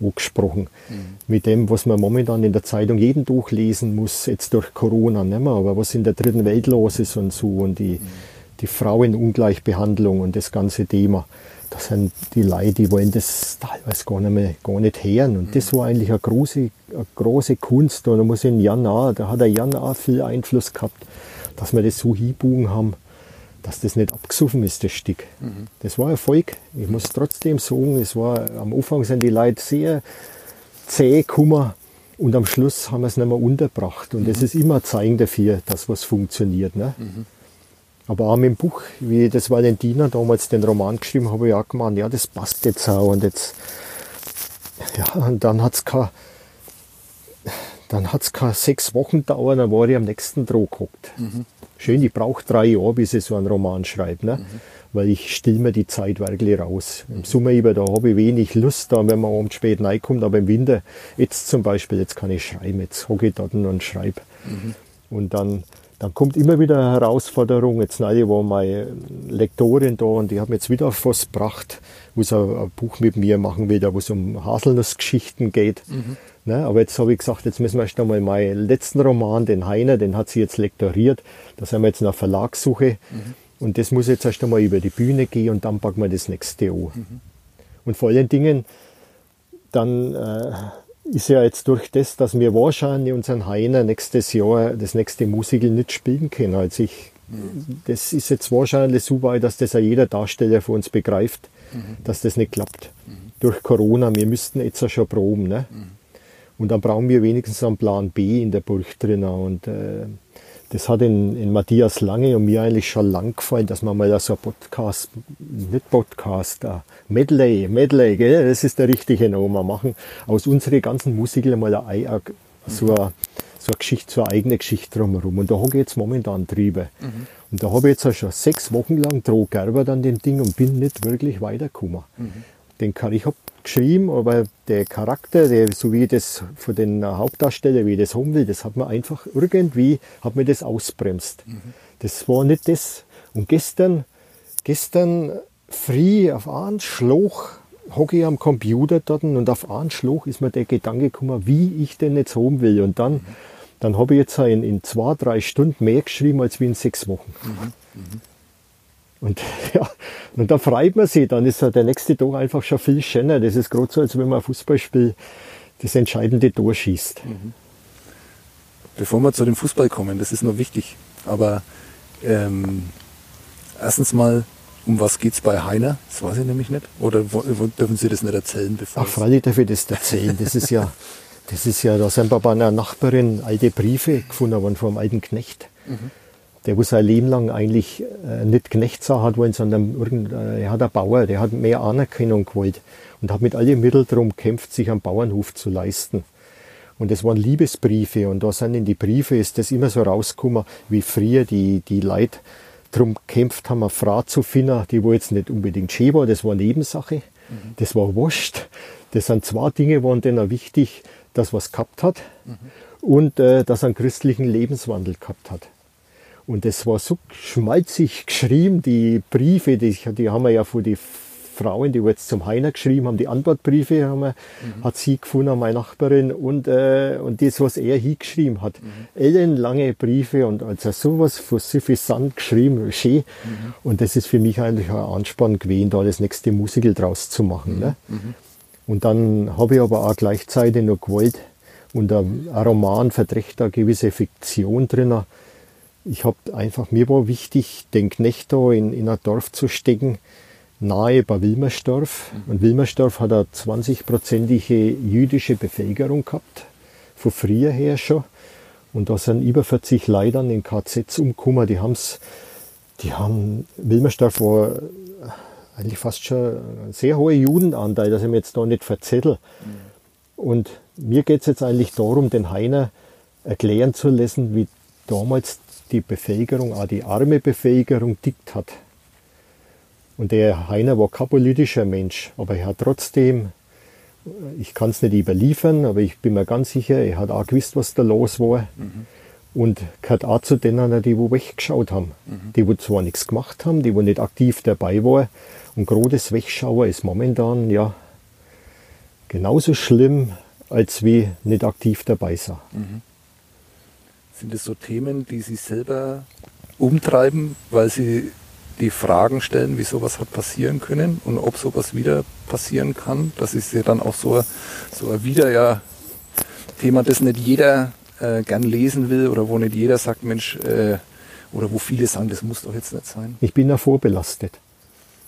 angesprochen. Mhm. Mit dem, was man momentan in der Zeitung jeden Tag lesen muss, jetzt durch Corona nicht mehr, aber was in der dritten Welt los ist und so und die, mhm. die Frauenungleichbehandlung und das ganze Thema. Das sind die Leute, die wollen das teilweise gar nicht, mehr, gar nicht hören. Und mhm. das war eigentlich eine große, eine große Kunst. Und da muss in Jan auch, da hat der Jan auch viel Einfluss gehabt, dass wir das so hinbogen haben dass das nicht abgesoffen ist, das Stück. Mhm. Das war Erfolg. Ich muss trotzdem sagen, es war, am Anfang sind die Leute sehr, zäh Kummer und am Schluss haben wir es nicht mehr unterbracht. Und das ist immer ein Zeichen dafür, dass was funktioniert. Ne? Aber auch mit dem Buch, wie das Valentina damals den Roman geschrieben habe, ich auch gemeint, ja, das passt jetzt auch. Und jetzt, ja, und dann hat's kein, dann hat's keine sechs Wochen dauert, dann war ich am nächsten Droh gehockt. Schön, ich brauche drei Jahre, bis ich so einen Roman schreibe, ne? weil ich still mir die Zeit wirklich raus. Im Sommer über, da habe ich wenig Lust, da, wenn man abends spät reinkommt, aber im Winter, jetzt zum Beispiel, jetzt kann ich schreiben, jetzt hocke ich dort und schreibe. Und dann, dann kommt immer wieder eine Herausforderung. Jetzt neulich war meine Lektorin da und die hat mir jetzt wieder auf was gebracht, wo sie ein, Buch mit mir machen will, wo es um Haselnussgeschichten geht. Ne, aber jetzt habe ich gesagt, jetzt müssen wir erst einmal meinen letzten Roman, den Heiner, den hat sie jetzt lektoriert. Da sind wir jetzt nach Verlagssuche. Und das muss jetzt erst einmal über die Bühne gehen und dann packen wir das nächste an. Und vor allen Dingen, dann äh, ist ja jetzt durch das, dass wir wahrscheinlich unseren Heiner nächstes Jahr das nächste Musical nicht spielen können. Also ich, das ist jetzt wahrscheinlich so weit, dass das ja jeder Darsteller für uns begreift, dass das nicht klappt. Durch Corona, wir müssten jetzt ja schon proben. Ne? Und dann brauchen wir wenigstens einen Plan B in der Burg drin. Und äh, das hat in, in Matthias Lange und mir eigentlich schon lang gefallen, dass man mal so ein Podcast, nicht Podcast, Medley, Medley, gell? das ist der richtige Name, machen aus unseren ganzen Musical mal ein, ein, so, eine, so eine Geschichte, so eine eigene Geschichte drumherum. Und da habe ich jetzt momentan Triebe. Und da habe ich jetzt auch schon sechs Wochen lang droh gearbeitet an dem Ding und bin nicht wirklich weitergekommen. Den kann ich habe geschrieben, aber der Charakter, der, so wie ich das von den Hauptdarsteller, wie ich das haben will, das hat mir einfach irgendwie, hat mir das ausbremst. Das war nicht das. Und gestern, gestern früh auf einen Schlag hocke ich am Computer dort und auf einen Schlag ist mir der Gedanke gekommen, wie ich den jetzt haben will. Und dann, dann habe ich jetzt in, in zwei, drei Stunden mehr geschrieben als wie in sechs Wochen. Und [LAUGHS] ja, und da freut man sich, dann ist ja der nächste Tag einfach schon viel schöner. Das ist gerade so, als wenn man ein Fußballspiel das entscheidende Tor schießt. Bevor wir zu dem Fußball kommen, das ist nur wichtig. Aber ähm, erstens mal, um was geht's bei Heiner? Das weiß ich nämlich nicht. Oder wo, wo, dürfen Sie das nicht erzählen? Bevor Ach, freilich darf ich das erzählen. Das ist ja, [LAUGHS] das ist ja, da sind bei einer Nachbarin alte Briefe gefunden worden vom alten Knecht. Der, wo sein Leben lang eigentlich äh, nicht Knecht sein hat wollen, sondern irgend, äh, er hat ein Bauer, der hat mehr Anerkennung gewollt und hat mit allen Mitteln darum gekämpft, sich einen Bauernhof zu leisten. Und das waren Liebesbriefe und da sind in die Briefe, ist das immer so rausgekommen, wie früher die, die Leute darum gekämpft haben, eine Frau zu finden, die wo jetzt nicht unbedingt schön war, das war Nebensache, das war wurscht. Das sind zwei Dinge, waren denen wichtig, dass was gehabt hat und äh, dass er einen christlichen Lebenswandel gehabt hat. Und das war so schmalzig geschrieben, die Briefe, die, die haben wir ja von die Frauen, die jetzt zum Heiner geschrieben haben, die Antwortbriefe haben wir, hat sie gefunden, meine Nachbarin, und, äh, und das, was er hingeschrieben hat. Ellenlange Briefe und also sowas von suffisant geschrieben, schön. Und das ist für mich eigentlich ein Anspann gewesen, da das nächste Musical draus zu machen. Ne? Und dann habe ich aber auch gleichzeitig noch gewollt, und ein ein Roman verträgt da gewisse Fiktion drin. Ich habe einfach, mir war wichtig, den Knecht da in, in ein Dorf zu stecken, nahe bei Wilmersdorf. Und Wilmersdorf hat eine 20-prozentige jüdische Bevölkerung gehabt, von früher her schon. Und da sind über 40 Leitern in KZs umgekommen. Die haben's, die haben, Wilmersdorf war eigentlich fast schon ein sehr hoher Judenanteil, dass ich mir jetzt da nicht verzettel. Und mir geht es jetzt eigentlich darum, den Heiner erklären zu lassen, wie damals die Bevölkerung, auch die arme Bevölkerung tickt hat. Und der Heiner war kein politischer Mensch, aber er hat trotzdem, ich kann es nicht überliefern, aber ich bin mir ganz sicher, er hat auch gewusst, was da los war. Und gehört auch zu denen, die wo weggeschaut haben. Die, wo zwar nichts gemacht haben, die, wo nicht aktiv dabei waren. Und das Wegschauen ist momentan, ja, genauso schlimm, als wie nicht aktiv dabei sein. Sind es so Themen, die Sie selber umtreiben, weil Sie die Fragen stellen, wie sowas hat passieren können und ob sowas wieder passieren kann? Das ist ja dann auch so, so ein wieder ja Thema, das nicht jeder äh, gern lesen will oder wo nicht jeder sagt, Mensch, äh, oder wo viele sagen, das muss doch jetzt nicht sein. Ich bin da vorbelastet.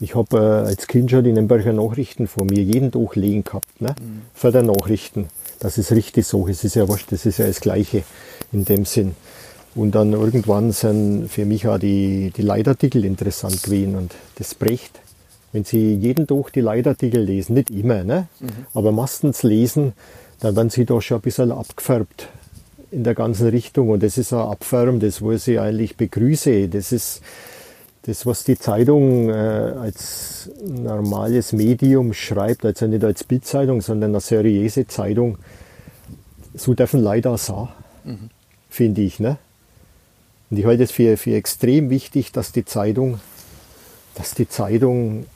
Ich habe äh, als Kind schon die Nürnberger Nachrichten vor mir jeden Tag legen gehabt, ne? Mhm. die Nachrichten. Das ist richtig so, es ist ja wurscht, das ist ja das Gleiche in dem Sinn. Und dann irgendwann sind für mich auch die, die Leitartikel interessant gewesen und das Brecht. Wenn Sie jeden Tag die Leitartikel lesen, nicht immer, ne? Mhm. aber meistens lesen, dann werden Sie doch schon ein bisschen abgefärbt in der ganzen Richtung. Und das ist ein Abfärben, das, wo ich eigentlich begrüße. Das ist das, was die Zeitung äh, als normales Medium schreibt, also nicht als Bildzeitung, sondern eine seriöse Zeitung. So dürfen leider sein, mhm. finde ich. Ne? Und ich halte es für, für extrem wichtig, dass die Zeitung, dass die Zeitung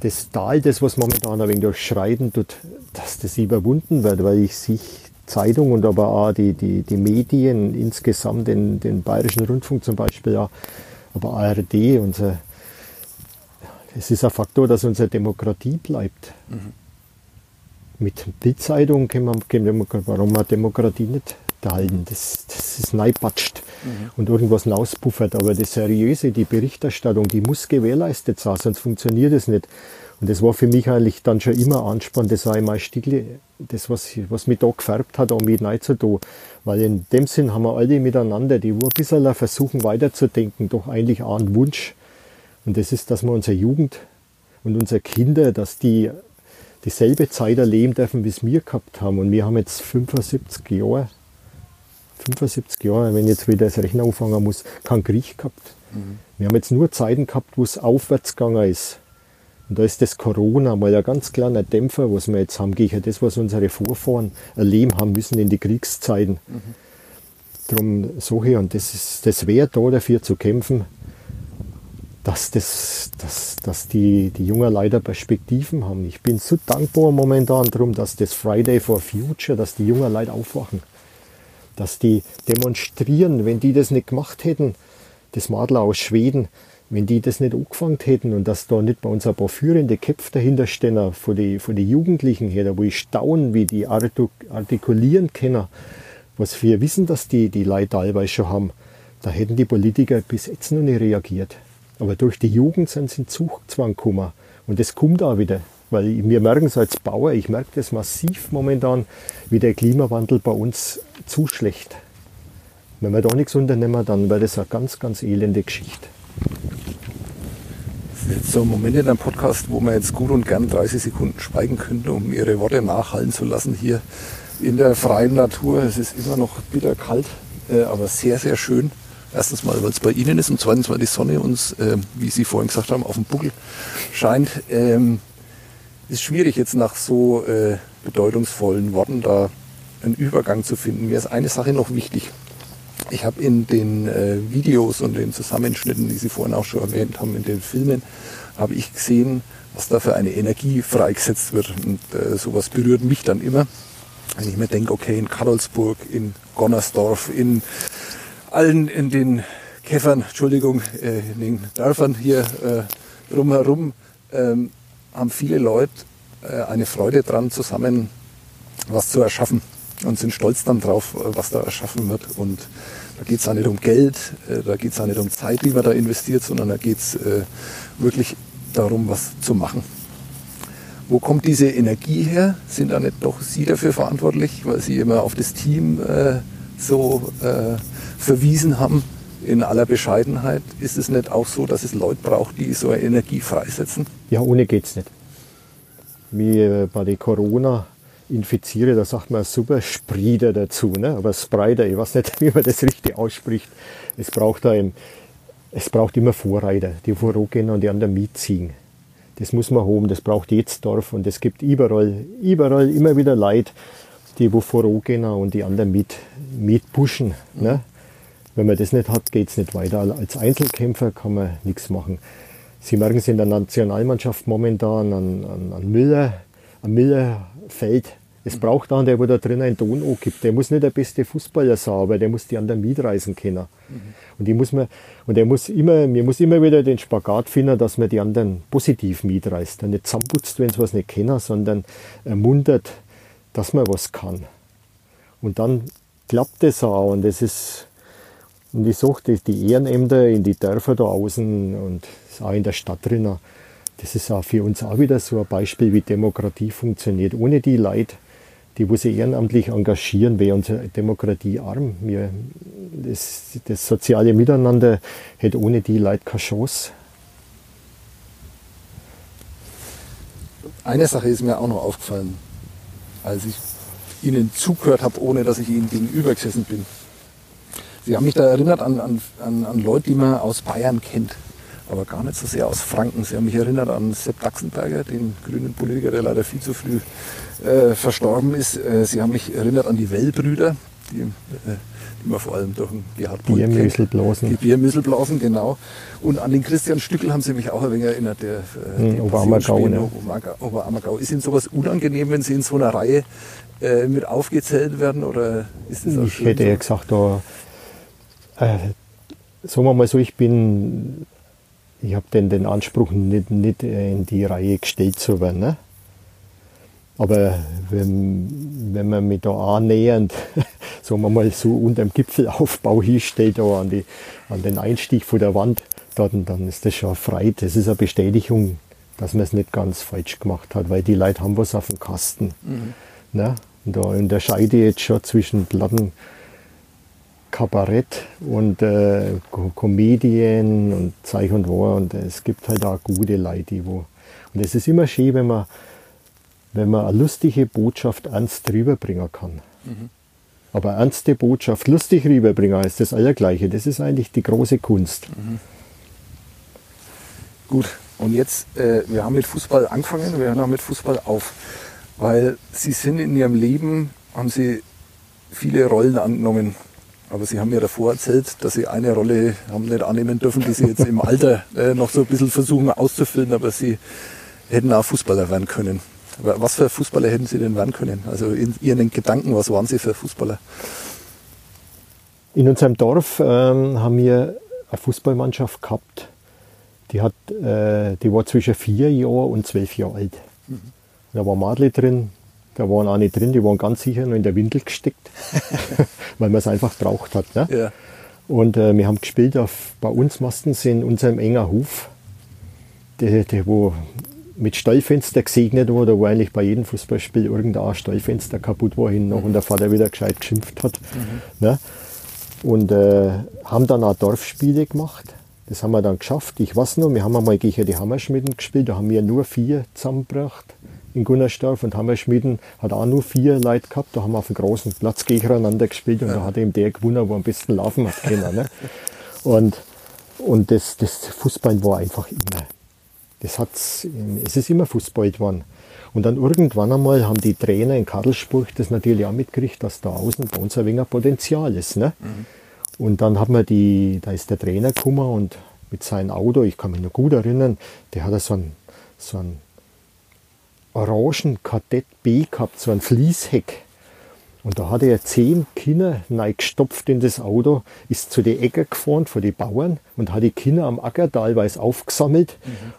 das Tal, das was momentan ein wenig durchschreiten tut, dass das überwunden wird, weil ich sich Zeitung und aber auch die, die, die Medien insgesamt, den, den Bayerischen Rundfunk zum Beispiel, ja, aber ARD, unser, es ist ein Faktor, dass unsere Demokratie bleibt. Mhm. Mit Bildzeitung kann man, kann man, warum man Demokratie nicht halten. Das, das ist neipatscht mhm. und irgendwas hinauspuffert. Aber das Seriöse, die Berichterstattung, die muss gewährleistet sein, sonst funktioniert es nicht. Und das war für mich eigentlich dann schon immer Anspann, das war immer Stückchen, das, was, was mich da gefärbt hat, um mich neu zu tun. Weil in dem Sinn haben wir alle miteinander, die ein bisschen versuchen weiterzudenken, doch eigentlich auch einen Wunsch. Und das ist, dass wir unsere Jugend und unsere Kinder, dass die dieselbe Zeit erleben dürfen, wie es wir gehabt haben. Und wir haben jetzt 75 Jahre 75 Jahre, wenn ich jetzt wieder das Rechnen anfangen muss, keinen Krieg gehabt. Mhm. Wir haben jetzt nur Zeiten gehabt, wo es aufwärts gegangen ist. Und da ist das Corona mal ein ganz kleiner Dämpfer, was wir jetzt haben, gegen das, was unsere Vorfahren erleben haben müssen in die Kriegszeiten. Mhm. Drum so hier, und das ist das wert, da dafür zu kämpfen, dass, das, dass, dass die, die Jungen leider Perspektiven haben. Ich bin so dankbar momentan darum, dass das Friday for Future, dass die Jungen Leute aufwachen dass die demonstrieren, wenn die das nicht gemacht hätten, das Madler aus Schweden, wenn die das nicht angefangen hätten und dass da nicht bei uns ein paar führende Köpfe dahinter stehen, von den von die Jugendlichen her, da wo ich staune, wie die artikulieren können, was wir wissen, dass die, die Leute teilweise schon haben, da hätten die Politiker bis jetzt noch nicht reagiert. Aber durch die Jugend sind sie in Zugzwang gekommen. Und das kommt auch wieder. Weil wir merken es als Bauer, ich merke das massiv momentan, wie der Klimawandel bei uns zu schlecht. Wenn wir da nichts unternehmen, dann wäre das eine ganz, ganz elende Geschichte. Das ist jetzt so ein Moment in einem Podcast, wo man jetzt gut und gern 30 Sekunden schweigen könnte, um ihre Worte nachhallen zu lassen hier in der freien Natur. Es ist immer noch bitter kalt, äh, aber sehr, sehr schön. Erstens mal, weil es bei Ihnen ist und zweitens, weil die Sonne uns, äh, wie Sie vorhin gesagt haben, auf dem Buckel scheint. Ähm, ist schwierig jetzt nach so äh, bedeutungsvollen Worten da einen Übergang zu finden. Mir ist eine Sache noch wichtig. Ich habe in den äh, Videos und den Zusammenschnitten, die Sie vorhin auch schon erwähnt haben, in den Filmen, habe ich gesehen, was da für eine Energie freigesetzt wird. Und äh, sowas berührt mich dann immer, wenn ich mir denke, okay, in Karlsburg, in Gonnersdorf, in allen in den Käffern, Entschuldigung, äh, in den Dörfern hier äh, drumherum, ähm, haben viele Leute äh, eine Freude dran, zusammen was zu erschaffen und sind stolz dann drauf, äh, was da erschaffen wird. Und da geht es auch nicht um Geld, äh, da geht es auch nicht um Zeit, die man da investiert, sondern da geht es wirklich darum, was zu machen. Wo kommt diese Energie her? Sind da nicht doch Sie dafür verantwortlich, weil Sie immer auf das Team so verwiesen haben? in aller Bescheidenheit, ist es nicht auch so, dass es Leute braucht, die so eine Energie freisetzen? Ja, ohne geht es nicht. Wie äh, bei den Corona infiziere, da sagt man super Spreader dazu, ne? aber Spreader, ich weiß nicht, [LAUGHS] wie man das richtig ausspricht. Es braucht, ein, es braucht immer Vorreiter, die vorangehen und die anderen mitziehen. Das muss man haben, das braucht jedes Dorf und es gibt überall, überall immer wieder Leute, die wo vorangehen und die anderen mit, pushen. Ne? Wenn man das nicht hat, geht es nicht weiter. Als Einzelkämpfer kann man nichts machen. Sie merken es in der Nationalmannschaft momentan an, an, an Müller, am Müllerfeld. Es braucht einen, der wo da drin einen Ton angibt. Der muss nicht der beste Fußballer sein, aber der muss die anderen mitreißen können. Mhm. Und, die muss man, und der muss immer, mir muss immer wieder den Spagat finden, dass man die anderen positiv mitreißt. Und nicht zusammenputzt, wenn sie was nicht kennen, sondern ermuntert, dass man was kann. Und dann klappt das auch. Und das ist, Und ich suche die Ehrenämter in die Dörfer da außen und auch in der Stadt drinnen. Das ist auch für uns auch wieder so ein Beispiel, wie Demokratie funktioniert. Ohne die Leute, die wo sich ehrenamtlich engagieren, wäre unsere Demokratie arm. Wir, das, das soziale Miteinander hätte ohne die Leute keine Chance. Eine Sache ist mir auch noch aufgefallen, als ich Ihnen zugehört habe, ohne dass ich Ihnen gegenüber gesessen bin. Sie haben mich da erinnert an, an, an, an Leute, die man aus Bayern kennt, aber gar nicht so sehr aus Franken. Sie haben mich erinnert an Sepp Daxenberger, den grünen Politiker, der leider viel zu früh äh, verstorben ist. Äh, Sie haben mich erinnert an die Wellbrüder, die, äh, die man vor allem durch den Gerhard. Biermüsselblasen. Die Biermüsselblasen, genau. Und an den Christian Stückel haben Sie mich auch ein wenig erinnert, der äh, Hm, Oberammergau, ne? Oberammergau-. Ist Ihnen sowas unangenehm, wenn Sie in so einer Reihe äh, mit aufgezählt werden? Oder ist das auch Ich schön hätte so? ja gesagt, da, äh, sagen wir mal so, ich bin, ich habe den, den Anspruch, nicht, nicht äh, in die Reihe gestellt zu werden. Ne? Aber wenn, wenn man mich da annähernd, [LAUGHS] sagen wir mal so unter dem Gipfelaufbau hinstellt, da an, die, an den Einstieg von der Wand, dann, dann ist das schon frei. Das ist eine Bestätigung, dass man es nicht ganz falsch gemacht hat, weil die Leute haben was auf dem Kasten. Ne? Und da unterscheide ich jetzt schon zwischen Platten Kabarett und äh, Ko- Comedien und Zeich und Wahr und es gibt halt auch gute Leute, die wo. Und es ist immer schön, wenn man, wenn man eine lustige Botschaft ernst rüberbringen kann. Aber ernste Botschaft lustig rüberbringen ist das Allergleiche. Das ist eigentlich die große Kunst. Gut, und jetzt, äh, wir haben mit Fußball angefangen, wir hören auch mit Fußball auf. Weil Sie sind in Ihrem Leben, haben Sie viele Rollen angenommen. Aber Sie haben mir davor erzählt, dass Sie eine Rolle haben nicht annehmen dürfen, die Sie jetzt im Alter äh, noch so ein bisschen versuchen auszufüllen, aber Sie hätten auch Fußballer werden können. Aber was für Fußballer hätten Sie denn werden können? Also in Ihren Gedanken, was waren Sie für Fußballer? In unserem Dorf ähm, haben wir eine Fußballmannschaft gehabt, die, hat, äh, die war zwischen vier Jahren und zwölf Jahre alt. Da war Madli drin, da waren auch nicht drin, die waren ganz sicher noch in der Windel gesteckt, [LAUGHS] [LAUGHS] weil man es einfach braucht hat. Ne? Ja. Und äh, wir haben gespielt auf, bei uns meistens in unserem enger Hof, der, der wo mit Stallfenster gesegnet war, da wo eigentlich bei jedem Fußballspiel irgendein Stallfenster kaputt war hin noch und der Vater wieder gescheit geschimpft hat. Ne? Und äh, haben dann auch Dorfspiele gemacht. Das haben wir dann geschafft. Ich weiß noch, wir haben einmal gegen die Hammerschmieden gespielt, da haben wir nur vier zusammengebracht in Gunnersdorf und Hammerschmieden hat auch nur vier Leute gehabt. Da haben wir auf einem großen Platz gegeneinander gespielt und da hat eben der gewonnen, wo am besten laufen hat können. Ne? Und, und das, das Fußball war einfach immer. Das hat's, es ist immer Fußball geworden. Und dann irgendwann einmal haben die Trainer in Karlsburg das natürlich auch mitgekriegt, dass da außen bei uns ein wenig Potenzial ist. Ne? Und dann hat man die, da ist der Trainer gekommen und mit seinem Auto, ich kann mich noch gut erinnern, der hat so ein, so ein orangen Kadett B gehabt, so ein Fließheck. Und da hat er zehn Kinder gestopft in das Auto, ist zu den Äcker gefahren von den Bauern und hat die Kinder am Acker teilweise aufgesammelt,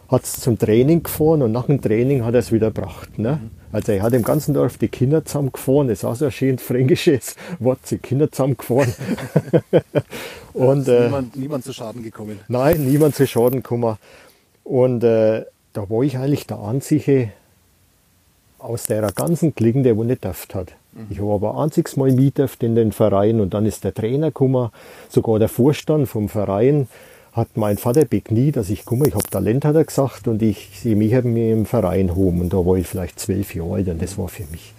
hat es zum Training gefahren und nach dem Training hat er es wieder gebracht. Ne? Also er hat im ganzen Dorf die Kinder zusammengefahren, das ist auch so ein schön fränkisches Wort, die Kinder zusammengefahren. [LAUGHS] und, Ist äh, niemand, niemand zu Schaden gekommen. Nein, niemand zu Schaden gekommen. Und äh, da war ich eigentlich der Einzige aus der ganzen Clique, der wo nicht dürft hat. Ich habe aber einziges Mal mitdürft in den Verein und dann ist der Trainer gekommen, sogar der Vorstand vom Verein hat mein Vater begniet, dass ich komme, ich habe Talent, hat er gesagt, und ich sie mich mir im Verein hoben und da war ich vielleicht zwölf Jahre alt und das war für mich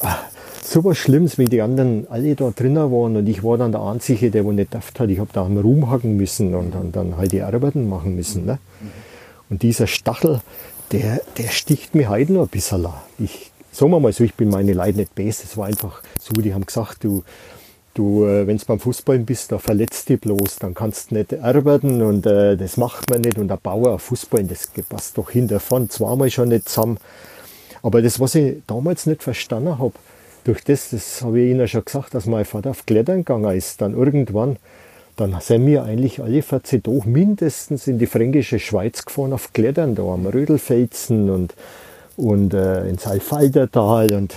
ah, so was Schlimmes, wie die anderen alle da drinnen waren und ich war dann der Einzige, der wo nicht dürft hat. Ich habe da am Ruhm hacken müssen und, und dann halt die Arbeiten machen müssen. Ne? Und dieser Stachel, der, der sticht mir heute noch ein bisschen. Ich, sagen mal so, ich bin meine Leute nicht best. Es war einfach so, die haben gesagt, du, du äh, wenn du beim Fußballen bist, da verletzt dich bloß, dann kannst du nicht arbeiten und äh, das macht man nicht. Und der Bauer Fußballen, das passt doch hinter von zweimal schon nicht zusammen. Aber das, was ich damals nicht verstanden habe, durch das, das habe ich Ihnen schon gesagt, dass mein Vater auf Klettern gegangen ist, dann irgendwann, dann sind wir eigentlich alle 14 Tage mindestens in die fränkische Schweiz gefahren auf Klettern, da am Rödelfelsen und, und äh, ins Alfaldertal und,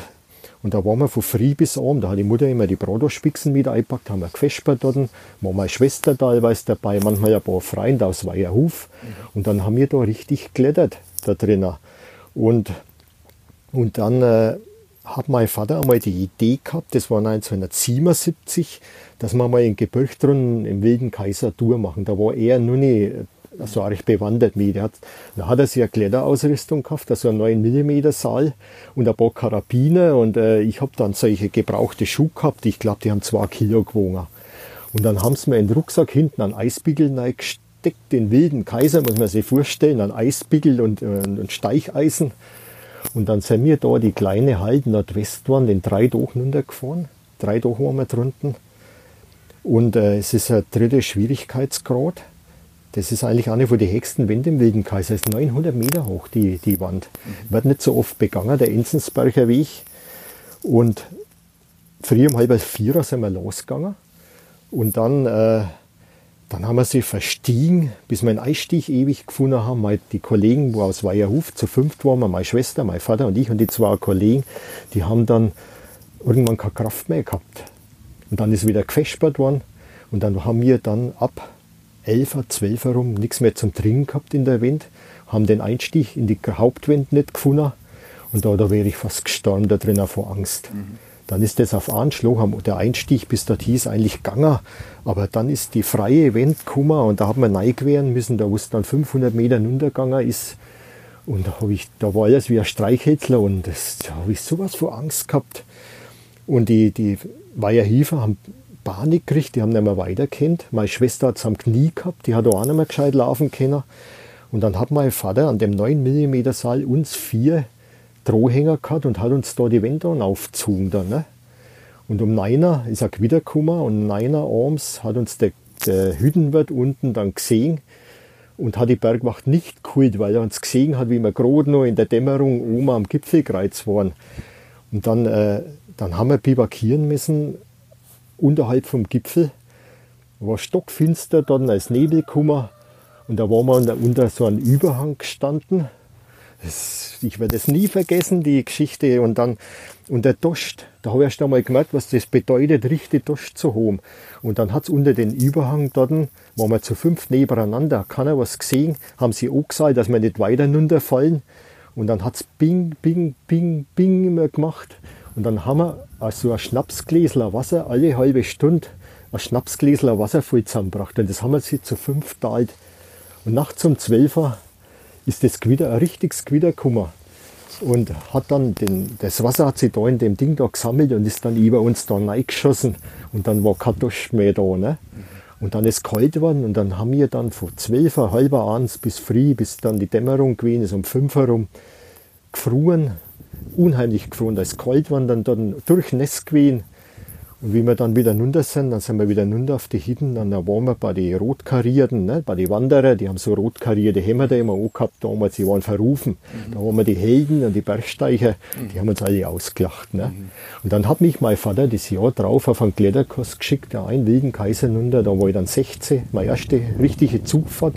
Und da waren wir von früh bis abend. Da hat die Mutter immer die Bratwurstspixen mit eingepackt, haben wir gefespert dort. War meine Schwester teilweise dabei, manchmal ein paar Freunde aus Weierhof. Und dann haben wir da richtig geklettert da drinnen. Und, und dann äh, hat mein Vater einmal die Idee gehabt, das war 1977, dass wir mal in Gebirg drunten im Wilden Kaiser Tour machen. Da war er nur nicht so arg bewandert mit. Hat, da hat er sich eine Kletterausrüstung gehabt, also einen 9 mm Saal und ein paar Karabiner und äh, ich habe dann solche gebrauchte Schuhe gehabt, ich glaube, die haben zwei Kilo gewogen. Und dann haben sie mir in den Rucksack hinten einen Eisbigel gesteckt, den wilden Kaiser, muss man sich vorstellen, einen Eisbigel und, äh, und Steicheisen. Und dann sind wir da die kleine Halt Nordwestwand in drei Tagen runtergefahren. Drei Tage waren wir drunten. Und äh, es ist ein dritter Schwierigkeitsgrad. Das ist eigentlich eine von den höchsten Wände im Wilden Kaiser. Es ist 900 Meter hoch, die, die Wand. Mhm. Wird nicht so oft begangen, der Enzensberger Weg. Und früh um halb vier sind wir losgegangen. Und dann, äh, dann haben wir sie verstiegen, bis wir einen Eisstich ewig gefunden haben. Mal die Kollegen, wo aus Weierhof zu fünft waren, meine Schwester, mein Vater und ich und die zwei Kollegen, die haben dann irgendwann keine Kraft mehr gehabt. Und dann ist wieder gefespert worden. Und dann haben wir dann ab 11, 12 herum nichts mehr zum Trinken gehabt in der Wind, haben den Einstieg in die Hauptwind nicht gefunden. Und da, da wäre ich fast gestorben da drinnen vor Angst. Mhm. Dann ist das auf Anschlag, der Einstieg bis dort hieß eigentlich gegangen, aber dann ist die freie Wind gekommen und da haben wir neigewehren müssen, da wo es dann 500 Meter runtergegangen ist. Und da, ich, da war alles wie ein Streichhölzler und das, da habe ich sowas vor Angst gehabt. Und die, die Weiherhiefer haben Panik gekriegt, die haben nicht mehr weiterkennt. Meine Schwester hat es am Knie gehabt, die hat auch nicht mehr gescheit laufen können. Und dann hat mein Vater an dem 9 mm Saal uns vier Drohhänger gehabt und hat uns da die Wände aufgezogen. Dann, ne? Und um Neiner ist er wieder gekommen und Neiner abends hat uns der, der Hüttenwirt unten dann gesehen und hat die Bergwacht nicht geholt, weil er uns gesehen hat, wie wir gerade noch in der Dämmerung oben am Gipfelkreuz waren. Und dann, äh, dann haben wir bivakieren müssen unterhalb vom Gipfel. War stockfinster, dann als Nebel gekommen und da waren wir unter so einem Überhang gestanden. Ich werde es nie vergessen, die Geschichte. Und dann, und der Dost, da habe ich erst einmal gemerkt, was das bedeutet, richtig Dost zu haben. Und dann hat es unter den Überhang dort, waren wir zu fünf nebeneinander, keiner was gesehen, haben sie auch gesagt, dass wir nicht weiter runterfallen. Und dann hat es bing, bing, bing, bing immer gemacht. Und dann haben wir also ein Schnapsgläsler Wasser alle halbe Stunde ein Schnapsgläsler Wasser voll zusammengebracht. Und das haben wir sie zu fünf teilt. Und nachts um 12 Uhr ist das Gewitter, ein richtiges Gewitter gekommen. Und hat dann den, das Wasser hat sich da in dem Ding da gesammelt und ist dann über uns da reingeschossen. Und dann war kein Dusch mehr da. Ne? Und dann ist es kalt geworden und dann haben wir dann von 12 Uhr, halber abends bis früh, bis dann die Dämmerung gewesen ist, um 5 Uhr herum, gefroren unheimlich gefroren. Da ist kalt geworden, dann, dann durchnässt gewesen. Und wie wir dann wieder runter sind, dann sind wir wieder runter auf die Hütten, dann waren wir bei den Rotkarierten, ne, bei den Wanderer, die haben so rotkarierte Hämmer da immer auch gehabt damals, die waren verrufen. Mhm. Da waren wir die Helden und die Bergsteiger, mhm. die haben uns alle ausgelacht. Ne. Mhm. Und dann hat mich mein Vater das Jahr drauf auf einen Kletterkurs geschickt, der einen wilden Kaiser runter, da war ich dann 16, meine erste richtige Zugfahrt.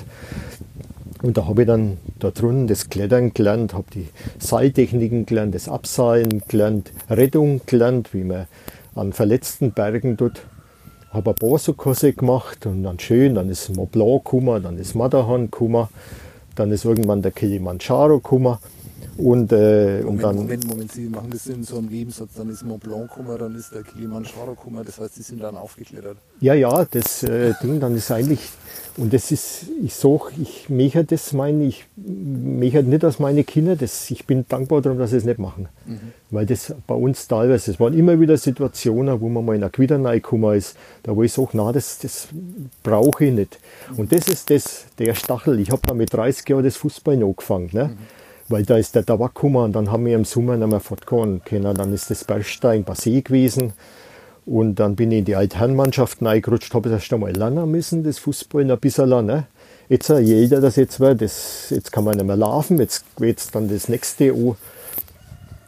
Und da habe ich dann da drunten das Klettern gelernt, habe die Seiltechniken gelernt, das Abseilen gelernt, Rettung gelernt, wie man an verletzten Bergen tut. Habe ein paar so Kurse gemacht und dann schön, dann ist Mont Blanc gekommen, dann ist Matterhorn gekommen, dann ist irgendwann der Kilimanjaro gekommen. Und, äh, Moment, und dann, Moment, Moment, Sie machen das in so einem Nebensatz, dann ist Mont Blanc gekommen, dann ist der Kilimanjaro gekommen, das heißt, Sie sind dann aufgeklettert. Ja, ja, das äh, Ding, dann ist eigentlich, und das ist, ich sag, ich mecher das meine, ich mecher nicht aus meine Kinder, das, ich bin dankbar darum, dass sie es nicht machen. Mhm. Weil das bei uns teilweise, es waren immer wieder Situationen, wo man mal in ein Gewitter reingekommen ist, da wo ich sage, na, das, das brauche ich nicht. Und das ist das, der Stachel. Ich habe da mit 30 Jahren das Fußball angefangen. Ne? Mhm weil da ist der Tabak gekommen und dann haben wir im Sommer nicht mehr fortgefahren können. Dann ist das Bergsteigen Passé gewesen und dann bin ich in die Altherrenmannschaft reingerutscht, habe erst einmal lernen müssen, das Fußball ein bisschen. Ne? Jetzt, je älter das jetzt wird, das, jetzt kann man nicht mehr laufen, jetzt geht dann das nächste an.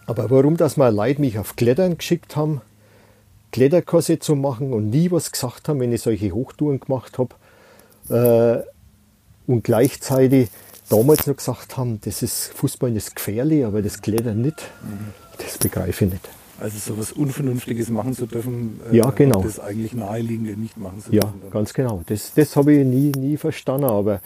Aber warum, dass mal Leute mich auf Klettern geschickt haben, Kletterkurse zu machen und nie was gesagt haben, wenn ich solche Hochtouren gemacht habe, äh, und gleichzeitig damals noch gesagt haben, das ist Fußball ist gefährlich, aber das Klettern nicht, das begreife ich nicht. Also so was Unvernünftiges machen zu dürfen, äh, ja, genau. das eigentlich Naheliegende nicht machen zu ja, dürfen. Ja, ganz genau. Das, das habe ich nie, nie verstanden, aber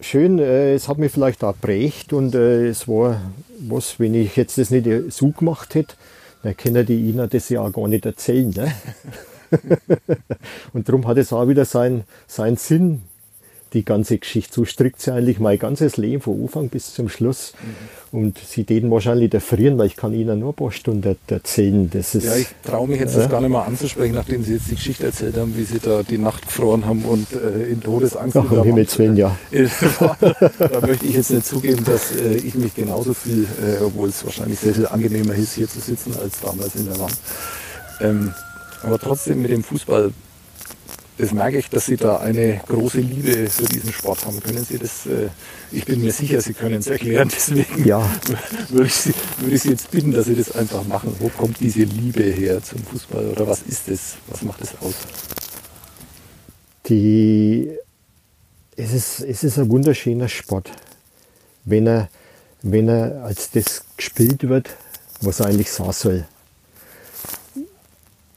schön, äh, es hat mich vielleicht auch prägt und äh, es war was, wenn ich jetzt das nicht so gemacht hätte, dann können die Ihnen das ja auch gar nicht erzählen. Ne? [LAUGHS] [LAUGHS] und darum hat es auch wieder seinen sein Sinn, die ganze Geschichte. So strickt sie eigentlich mein ganzes Leben von Anfang bis zum Schluss. Mhm. Und sie täten wahrscheinlich frieren, weil ich kann ihnen nur ein paar Stunden erzählen. Das ist, ja, ich traue mich jetzt ja. das gar nicht mehr anzusprechen, nachdem sie jetzt die Geschichte erzählt haben, wie sie da die Nacht gefroren haben und äh, in Todesangst Ach, um Himmels Willen, [LAUGHS] ja. da möchte ich jetzt nicht zugeben, dass äh, ich mich genauso viel, äh, obwohl es wahrscheinlich sehr viel angenehmer ist, hier zu sitzen, als damals in der Wand. Ähm, aber trotzdem mit dem Fußball das merke ich, dass Sie da eine große Liebe für diesen Sport haben. Können Sie das, äh, ich bin mir sicher, Sie können es erklären, [LAUGHS] deswegen ja. würde, ich Sie, würde ich Sie jetzt bitten, dass Sie das einfach machen. Wo kommt diese Liebe her zum Fußball oder was ist es? Was macht es aus? Die, es, ist, es ist ein wunderschöner Sport. Wenn er, wenn er als das gespielt wird, was er eigentlich sein soll.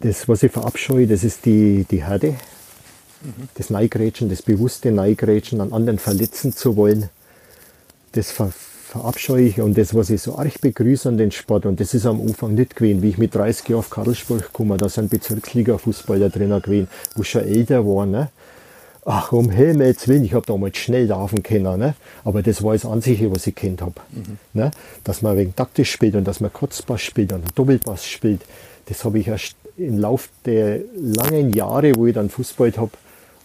Das, was ich verabscheue, das ist die, die Herde, das Neigrätschen, das bewusste Neigrätschen an anderen verletzen zu wollen, das ver verabscheue ich und das, was ich so arg begrüße an den Sport, und das ist am Anfang nicht gewesen, wie ich mit 30 Jahren auf Karlsburg gekommen, da sind Bezirksliga-Fußballer drinnen gewesen, wo schon älter waren, ne? Ach, um Himmels Willen, ich habe damals schnell laufen können, ne? aber das war das Einzige, was ich kennt habe. Mhm. Ne? Dass man wegen taktisch spielt und dass man Kurzpass spielt und Doppelpass spielt, das habe ich erst im Laufe der langen Jahre, wo ich dann Fußball habe,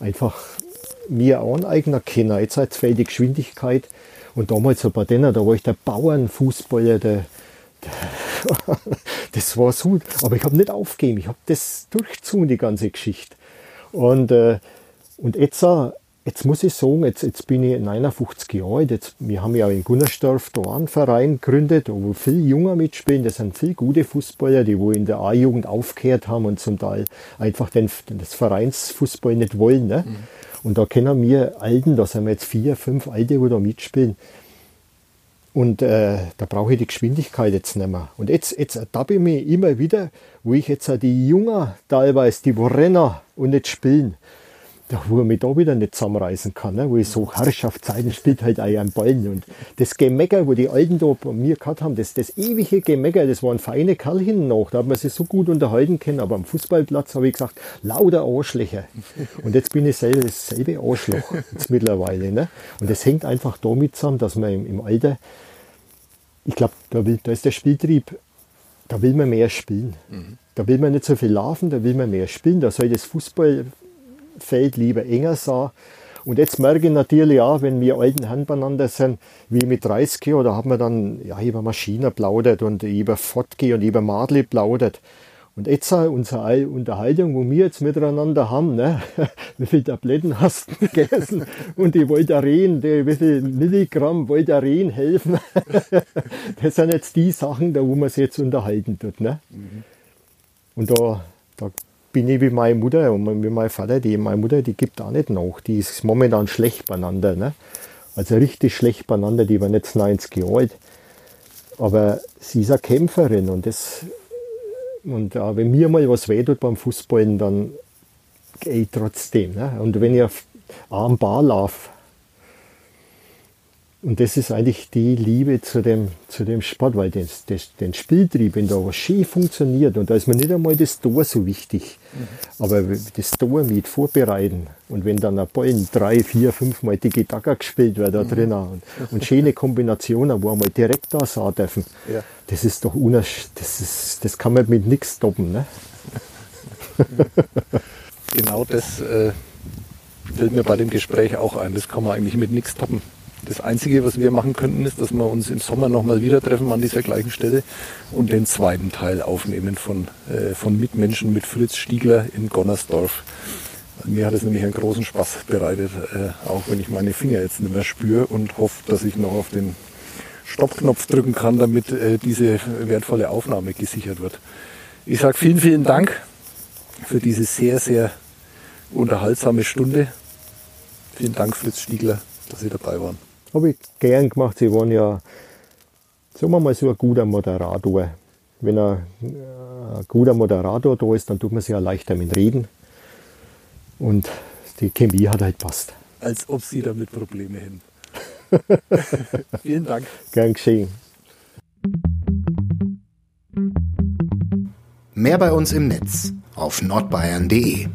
einfach mir aneignen können. Jetzt hat es die Geschwindigkeit. Und damals bei denen, da war ich der Bauernfußballer, der, der [LAUGHS] das war so. Aber ich habe nicht aufgegeben. Ich habe das durchgezogen, die ganze Geschichte. Und, äh, und jetzt, jetzt muss ich sagen, jetzt, jetzt bin ich 59 Jahre alt. Jetzt, wir haben ja in Gunnersdorf da einen Verein gegründet, wo viele Junge mitspielen. Das sind viele gute Fußballer, die wo in der A-Jugend aufgehört haben und zum Teil einfach den, das Vereinsfußball nicht wollen. Ne? Mhm. Und da kennen wir Alten, da sind wir jetzt vier, fünf Alte, die da mitspielen. Und äh, da brauche ich die Geschwindigkeit jetzt nicht mehr. Und jetzt, jetzt ertappe ich mich immer wieder, wo ich jetzt auch die Jungen teilweise, die wo rennen und nicht spielen, da, wo er mich da wieder nicht zusammenreißen kann, ne? wo ich so Herrschaftszeiten spielt halt auch einen Ballen. Und das Gemecker, wo die Alten da bei mir gehabt haben, das, das ewige Gemecker, das waren feine Kerl hinten noch, da hat man sich so gut unterhalten können, aber am Fußballplatz habe ich gesagt, lauter Arschlöcher. Und jetzt bin ich selber dasselbe Arschloch jetzt mittlerweile. Ne? Und das hängt einfach damit zusammen, dass man im, im Alter, ich glaube, da, da ist der Spieltrieb, da will man mehr spielen. Mhm. Da will man nicht so viel laufen, da will man mehr spielen. Da soll das Fußball Feld lieber enger sah. Und jetzt merke ich natürlich auch, wenn wir alten Herren beieinander sind, wie mit 30 Jahren, da haben wir dann ja, über Maschinen plaudert und über Fotke und über Madli plaudert. Und jetzt unsere Unterhaltung, wo wir jetzt miteinander haben, ne? [LAUGHS] wie viele Tabletten hast du [LAUGHS] gegessen und die Voltaren, die, wie viel Milligramm Voltaren helfen. [LAUGHS] das sind jetzt die Sachen, da wo man sich jetzt unterhalten tut. Ne? Mhm. Und da, da bin ich wie meine Mutter und wie mein Vater, die meine Mutter, die gibt auch nicht nach. Die ist momentan schlecht beieinander. Ne? Also richtig schlecht beieinander, die war jetzt 90 Jahre alt. Aber sie ist eine Kämpferin und das, und äh, wenn mir mal was wehtut beim Fußballen, dann gehe ich trotzdem. Ne? Und wenn ich auf am Bar laufe, und das ist eigentlich die Liebe zu dem, zu dem Sport, weil das, den Spieltrieb, wenn da was schön funktioniert, und da ist mir nicht einmal das Tor so wichtig, mhm. aber das Tor mit vorbereiten und wenn dann ein Ball drei, vier, fünf Mal die Gitarre gespielt wird da mhm. drinnen und, und schöne Kombinationen, wo einmal direkt da sein dürfen, ja. das ist doch unersch das, ist, das kann man mit nichts stoppen. Ne? [LAUGHS] genau das äh, fällt mir bei dem Gespräch auch ein, das kann man eigentlich mit nichts toppen. Das Einzige, was wir machen könnten, ist, dass wir uns im Sommer nochmal wieder treffen an dieser gleichen Stelle und den zweiten Teil aufnehmen von, äh, von Mitmenschen mit Fritz Stiegler in Gonnersdorf. Mir hat es nämlich einen großen Spaß bereitet, äh, auch wenn ich meine Finger jetzt nicht mehr spüre und hoffe, dass ich noch auf den Stoppknopf drücken kann, damit äh, diese wertvolle Aufnahme gesichert wird. Ich sage vielen, vielen Dank für diese sehr, sehr unterhaltsame Stunde. Vielen Dank, Fritz Stiegler, dass Sie dabei waren. Habe ich gern gemacht. Sie waren ja, sagen wir mal, so ein guter Moderator. Wenn ein, ein guter Moderator da ist, dann tut man sich ja leichter mit reden. Und die Chemie hat halt passt. Als ob Sie damit Probleme hätten. [LAUGHS] Vielen Dank. Gern geschehen. Mehr bei uns im Netz auf nordbayern.de